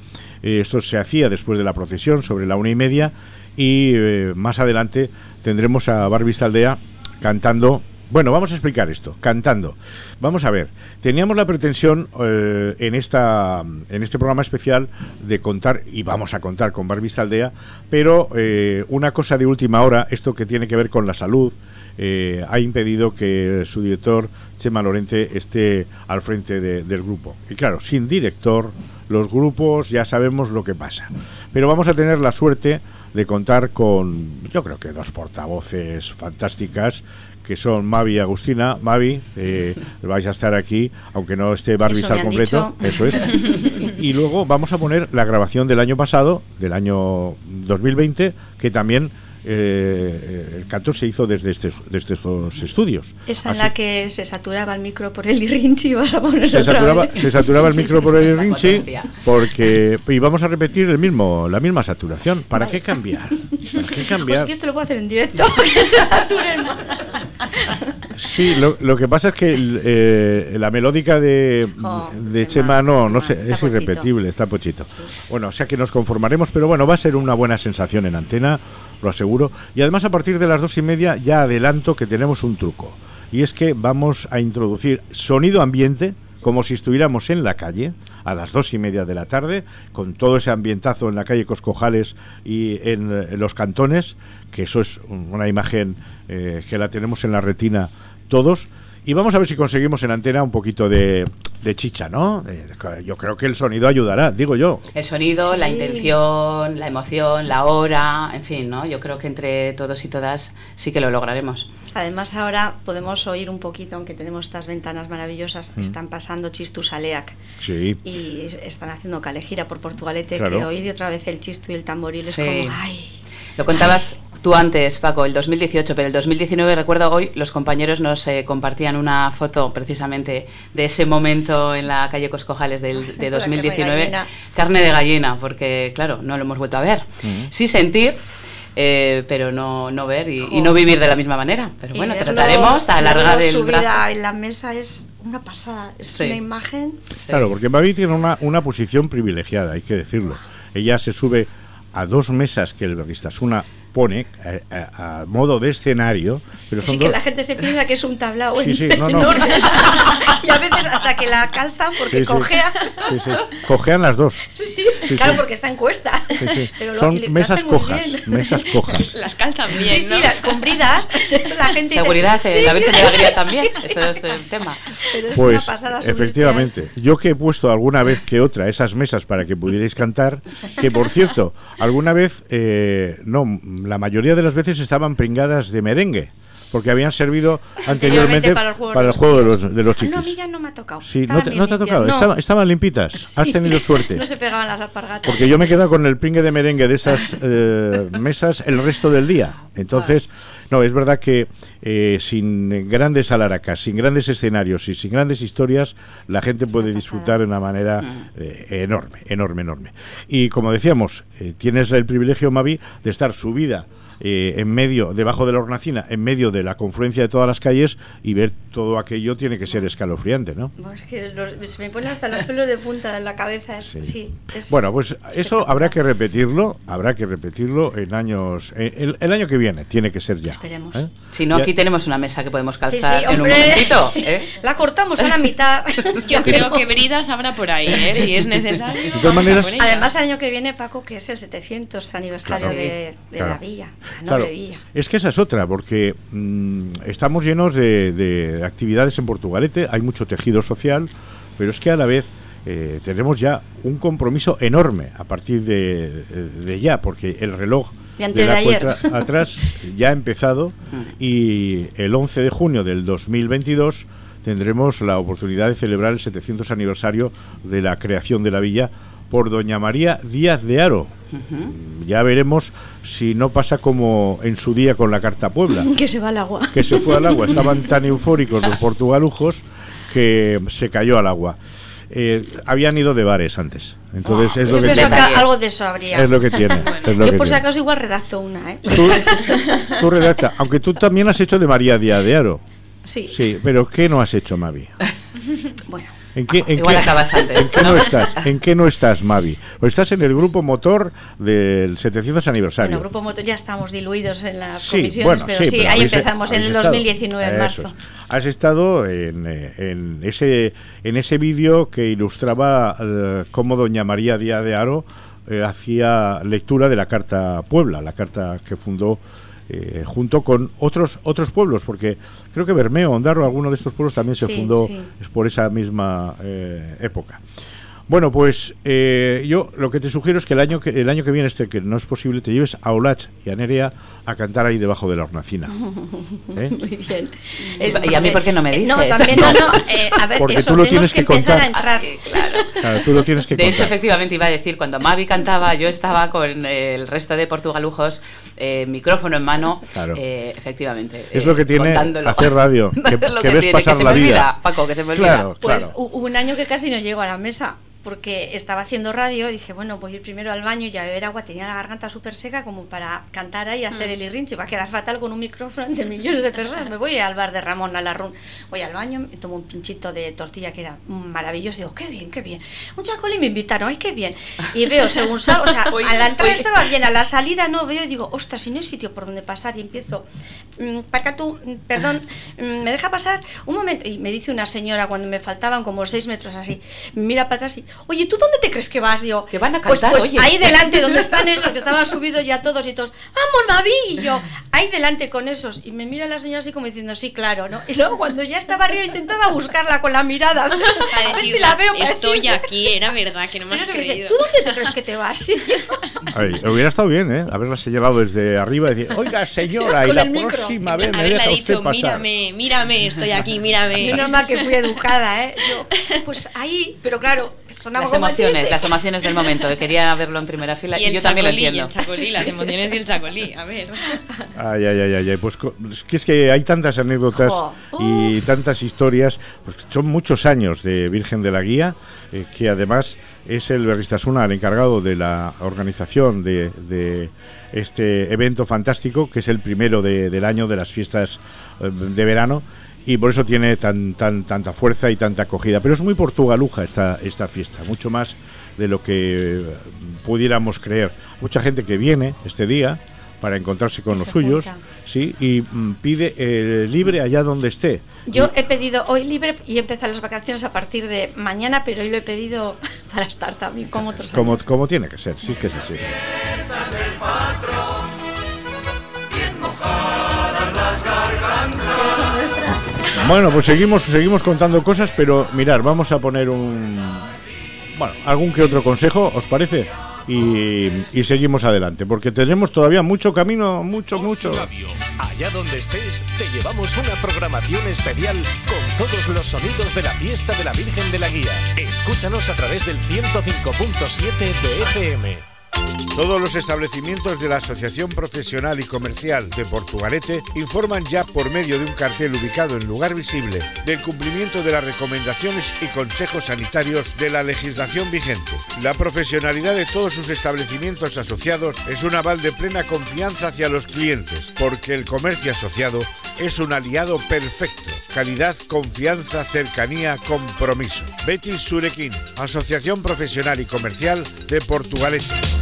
[SPEAKER 6] Esto se hacía después de la procesión sobre la una y media y más adelante tendremos a Barbie Saldea cantando bueno, vamos a explicar esto, cantando. Vamos a ver, teníamos la pretensión eh, en, esta, en este programa especial de contar, y vamos a contar con Barbie Aldea, pero eh, una cosa de última hora, esto que tiene que ver con la salud, eh, ha impedido que su director, Chema Lorente, esté al frente del grupo. Y claro, sin director, los grupos ya sabemos lo que pasa. Pero vamos a tener la suerte de contar con, yo creo que dos portavoces fantásticas que son Mavi y Agustina. Mavi, eh, vais a estar aquí, aunque no esté Barbie al completo. Eso es. y luego vamos a poner la grabación del año pasado, del año 2020, que también eh, el canto se hizo desde, este, desde estos estudios.
[SPEAKER 19] Esa en la que se saturaba el micro por el irrinchi, vas a poner
[SPEAKER 6] se saturaba, se saturaba el micro por el irrinchi porque íbamos a repetir el mismo, la misma saturación. ¿Para qué cambiar? ¿Para qué cambiar?
[SPEAKER 19] Pues que esto lo puedo hacer en directo, que se saturen
[SPEAKER 6] Sí, lo, que pasa es que eh, la melódica de, oh, de Chema no, no sé, es irrepetible, está pochito. Bueno, o sea que nos conformaremos, pero bueno, va a ser una buena sensación en antena, lo aseguro. Y además a partir de las dos y media ya adelanto que tenemos un truco. Y es que vamos a introducir sonido ambiente como si estuviéramos en la calle a las dos y media de la tarde, con todo ese ambientazo en la calle Coscojales y en, los cantones, que eso es una imagen eh, que la tenemos en la retina todos. Y vamos a ver si conseguimos en antena un poquito de, chicha, ¿no? yo creo que el sonido ayudará, digo yo.
[SPEAKER 18] El sonido, la intención, la emoción, la hora, en fin, ¿no? Yo creo que entre todos y todas sí que lo lograremos.
[SPEAKER 19] Además ahora podemos oír un poquito, aunque tenemos estas ventanas maravillosas, mm. están pasando Chistus Aleac.
[SPEAKER 6] Sí.
[SPEAKER 19] Y están haciendo calejira por Portugalete, que oír otra vez el chistu y el tamboril es como, ay...
[SPEAKER 18] Lo contabas tú antes, Paco, el 2018, pero el 2019, recuerdo hoy, los compañeros nos eh, compartían una foto precisamente de ese momento en la calle Coscojales del, de 2019. Carne de gallina, porque claro, no lo hemos vuelto a ver. Mm. Sí sentir. Eh, pero no, no ver y, no vivir de la misma manera. Pero bueno, trataremos a alargar el brazo.
[SPEAKER 19] en la mesa es una pasada, es una imagen.
[SPEAKER 6] Claro, porque Mavi tiene una, una posición privilegiada, hay que decirlo. Ella se sube a dos mesas que el una pone eh, eh, a, modo de escenario. Pero son
[SPEAKER 19] sí, que la gente se piensa que es un tablao
[SPEAKER 6] sí, sí,
[SPEAKER 19] no, no. y a veces hasta que la calzan porque cojea.
[SPEAKER 6] Sí, sí, cojean las dos.
[SPEAKER 19] Sí, claro, porque está en cuesta.
[SPEAKER 6] son mesas cojas, mesas cojas.
[SPEAKER 19] Las calzan bien, Sí, sí, las compridas.
[SPEAKER 18] La gente Seguridad, eh, la Virgen de también, eso es el tema.
[SPEAKER 6] pues, efectivamente, yo que he puesto alguna vez que otra esas mesas para que pudierais cantar, que por cierto, alguna vez, no, la mayoría de las veces estaban pringadas de merengue porque habían servido anteriormente, para el juego, de, los, de los chiquis.
[SPEAKER 19] No, a mí ya no me ha tocado.
[SPEAKER 6] Sí, no te, ha tocado, estaban, limpitas. Has tenido suerte.
[SPEAKER 19] no se pegaban las alpargatas.
[SPEAKER 6] Porque yo me he quedado con el pringue de merengue de esas eh, mesas el resto del día. Entonces, no, es verdad que eh, sin grandes alaracas, sin grandes escenarios y sin grandes historias, la gente puede disfrutar de una manera mm. eh, enorme, enorme, enorme. Y como decíamos, tienes el privilegio, Mavi, de estar subida eh, en medio, debajo de la hornacina, en medio de la confluencia de todas las calles y ver todo aquello tiene que ser escalofriante, ¿no?
[SPEAKER 19] es que se me ponen hasta los pelos de punta en la cabeza. sí.
[SPEAKER 6] bueno, pues eso habrá que repetirlo, habrá que repetirlo en años, el, año que viene tiene que ser ya.
[SPEAKER 19] Esperemos.
[SPEAKER 6] ¿eh?
[SPEAKER 18] Si no, aquí tenemos una mesa que podemos calzar en un momentito. ¿eh?
[SPEAKER 19] La cortamos a la mitad.
[SPEAKER 3] Yo creo que bridas habrá por ahí, si es necesario.
[SPEAKER 6] De todas maneras,
[SPEAKER 19] Además, el año que viene, Paco, que es el 700 aniversario de, la villa.
[SPEAKER 6] Claro, es que esa es otra, porque mm, estamos llenos de, actividades en Portugalete, hay mucho tejido social, pero es que a la vez eh, tenemos ya un compromiso enorme a partir de, ya, porque el reloj
[SPEAKER 19] de, la cuenta
[SPEAKER 6] atrás ya ha empezado y el 11 de junio del 2022 tendremos la oportunidad de celebrar el 700 aniversario de la creación de la villa por doña María Díaz de Aro. Ya veremos si no pasa como en su día con la Carta Puebla.
[SPEAKER 19] que se va al agua.
[SPEAKER 6] Que se fue al agua. Estaban tan eufóricos los portugalujos que se cayó al agua. eh, habían ido de bares antes. Entonces
[SPEAKER 19] Ah,
[SPEAKER 6] es lo que tiene.
[SPEAKER 19] algo de eso habría.
[SPEAKER 6] Es lo que tiene. es lo
[SPEAKER 19] yo
[SPEAKER 6] que
[SPEAKER 19] por si acaso igual redacto una, ¿eh?
[SPEAKER 6] Tú redacta, aunque tú también has hecho de María Díaz de Aro.
[SPEAKER 19] Sí.
[SPEAKER 6] Sí, pero ¿qué no has hecho, Mavi?
[SPEAKER 19] bueno.
[SPEAKER 6] ¿En qué, en
[SPEAKER 18] Igual
[SPEAKER 6] qué-
[SPEAKER 18] acabas antes,
[SPEAKER 6] ¿en qué no?
[SPEAKER 18] ¿no?
[SPEAKER 6] estás? ¿En qué no estás, Mavi? Pues estás en el grupo motor del 700 aniversario.
[SPEAKER 19] Bueno, Grupo Moto ya estamos diluidos en las
[SPEAKER 6] Sí,
[SPEAKER 19] comisiones,
[SPEAKER 6] bueno,
[SPEAKER 19] pero
[SPEAKER 6] sí,
[SPEAKER 19] sí,
[SPEAKER 6] pero
[SPEAKER 19] ahí
[SPEAKER 6] habéis-
[SPEAKER 19] empezamos en el
[SPEAKER 6] estado.
[SPEAKER 19] 2019, en marzo.
[SPEAKER 6] es. Has estado en, eh, en ese en ese vídeo que ilustraba eh, cómo doña María Díaz de Aro eh, hacía lectura de la Carta Puebla, la carta que fundó eh, junto con otros otros pueblos, porque creo que Bermeo, Ondarro, alguno de estos pueblos también se
[SPEAKER 19] Sí,
[SPEAKER 6] fundó
[SPEAKER 19] sí.
[SPEAKER 6] por esa misma eh, época. Bueno, pues eh, yo lo que te sugiero es que el año que el año que viene, este que no es posible, te lleves a Olach y a Nerea a cantar ahí debajo de la hornacina. ¿Eh?
[SPEAKER 19] Muy bien.
[SPEAKER 18] ¿Y a mí por qué no me
[SPEAKER 19] Eh, No,
[SPEAKER 18] dices?
[SPEAKER 19] también no, no. eh, a ver,
[SPEAKER 6] Porque
[SPEAKER 19] eso,
[SPEAKER 6] tú lo
[SPEAKER 19] tenemos
[SPEAKER 6] tienes que contar.
[SPEAKER 19] a entrar.
[SPEAKER 6] Claro, tú lo tienes que
[SPEAKER 18] De hecho,
[SPEAKER 6] contar.
[SPEAKER 18] efectivamente, iba a decir, cuando Mavi cantaba, yo estaba con el resto de portugalujos, eh, micrófono en mano,
[SPEAKER 6] Claro.
[SPEAKER 18] eh, efectivamente.
[SPEAKER 6] Es
[SPEAKER 18] eh,
[SPEAKER 6] lo que tiene
[SPEAKER 18] contándolo.
[SPEAKER 6] hacer radio, que, que
[SPEAKER 18] que
[SPEAKER 6] ves
[SPEAKER 18] tiene,
[SPEAKER 6] pasar
[SPEAKER 18] que se
[SPEAKER 6] la
[SPEAKER 18] me
[SPEAKER 6] vida.
[SPEAKER 18] olvida, Paco, que se me olvida.
[SPEAKER 6] Claro,
[SPEAKER 19] Pues hubo un año que casi no llego a la mesa porque estaba haciendo radio, dije, bueno, voy a ir primero al baño y a beber agua, tenía la garganta súper seca como para cantar ahí y hacer
[SPEAKER 18] Mm.
[SPEAKER 19] el irrinche, va a quedar fatal con un micrófono ante millones de personas, me voy al bar de Ramón Alarrún, voy al baño, me tomo un pinchito de tortilla que era maravilloso, digo, qué bien, qué bien, un chacolí me invitaron, ay, qué bien, y veo según salgo, o sea, a la entrada estaba bien, a la salida no veo y digo, ostras, si no hay sitio por donde pasar y empiezo, mm, para tú, mm, perdón, mm, ¿me deja pasar? Un momento, y me dice una señora cuando me faltaban como seis metros así, mira para atrás y, oye, ¿tú dónde te crees que vas? Yo,
[SPEAKER 18] Que van a
[SPEAKER 19] pues,
[SPEAKER 18] cantar,
[SPEAKER 19] pues
[SPEAKER 18] oye.
[SPEAKER 19] ahí delante, donde están esos, que estaban subidos ya todos y todos, ¡vamos, Mavi! Y yo, ahí delante con esos. Y me mira la señora así como diciendo, sí, claro, ¿no? Y luego cuando ya estaba arriba intentaba buscarla con la mirada, a ver, a ver si la veo.
[SPEAKER 3] Estoy
[SPEAKER 19] decirle.
[SPEAKER 3] aquí, era verdad que no me
[SPEAKER 19] Pero
[SPEAKER 3] has
[SPEAKER 19] dice,
[SPEAKER 3] creído.
[SPEAKER 19] ¿tú dónde te crees que te vas?
[SPEAKER 6] Ay, hubiera estado bien, ¿eh? Haberla señalado desde arriba y decir, oiga, señora, y la
[SPEAKER 19] micro.
[SPEAKER 6] próxima vez me deja
[SPEAKER 3] dicho,
[SPEAKER 6] usted pasar.
[SPEAKER 3] mírame, mírame, estoy aquí, mírame.
[SPEAKER 19] Menos mal que fui educada, ¿eh? Yo, pues ahí, pero claro, sonaba
[SPEAKER 18] Las emociones, las emociones del momento. que Quería verlo en primera fila y, yo también lo
[SPEAKER 3] chacolí, y
[SPEAKER 18] entiendo.
[SPEAKER 3] el chacolí, las emociones y el chacolí. A ver.
[SPEAKER 6] Ay, ay, ay, ay, ay, Pues es que es que hay tantas anécdotas
[SPEAKER 3] Jo.
[SPEAKER 6] y tantas historias. Pues son muchos años de Virgen de la Guía, eh, que además es el Berristasuna el encargado de la organización de, de este evento fantástico, que es el primero de- del año de las fiestas eh, de verano. Y por eso tiene tan, tan, tanta fuerza y tanta acogida. Pero es muy portugaluja esta, esta fiesta, mucho más de lo que eh, pudiéramos creer. Mucha gente que viene este día para encontrarse con los
[SPEAKER 19] se
[SPEAKER 6] suyos, sí, y mm, pide eh, libre allá donde esté.
[SPEAKER 19] Yo he pedido hoy libre y empezar las vacaciones a partir de mañana, pero hoy lo he pedido para estar también como otros.
[SPEAKER 6] Como, como tiene que ser, sí que es así. Bueno, pues seguimos, seguimos contando cosas, pero mirar, vamos a poner un. Bueno, algún que otro consejo, ¿os parece? Y, y seguimos adelante, porque tenemos todavía mucho camino, mucho, mucho.
[SPEAKER 7] Allá donde estés, te llevamos una programación especial con todos los sonidos de la fiesta de la Virgen de la Guía. Escúchanos a través del 105.7 de FM.
[SPEAKER 20] Todos los establecimientos de la Asociación Profesional y Comercial de Portugalete informan ya por medio de un cartel ubicado en lugar visible del cumplimiento de las recomendaciones y consejos sanitarios de la legislación vigente. La profesionalidad de todos sus establecimientos asociados es un aval de plena confianza hacia los clientes, porque el comercio asociado es un aliado perfecto. Calidad, confianza, cercanía, compromiso. Betis Surequín, Asociación Profesional y Comercial de Portugalete.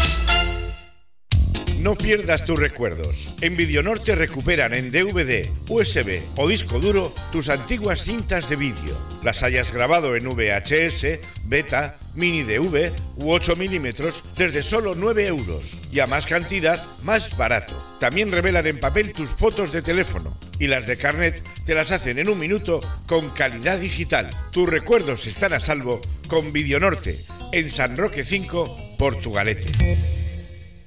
[SPEAKER 20] No pierdas tus recuerdos. En Videonorte recuperan en DVD, USB o disco duro tus antiguas cintas de vídeo. Las hayas grabado en VHS, beta, mini DV u 8 milímetros desde solo 9 euros. Y a más cantidad, más barato. También revelan en papel tus fotos de teléfono. Y las de carnet te las hacen en un minuto con calidad digital. Tus recuerdos están a salvo con Videonorte en San Roque 5, Portugalete.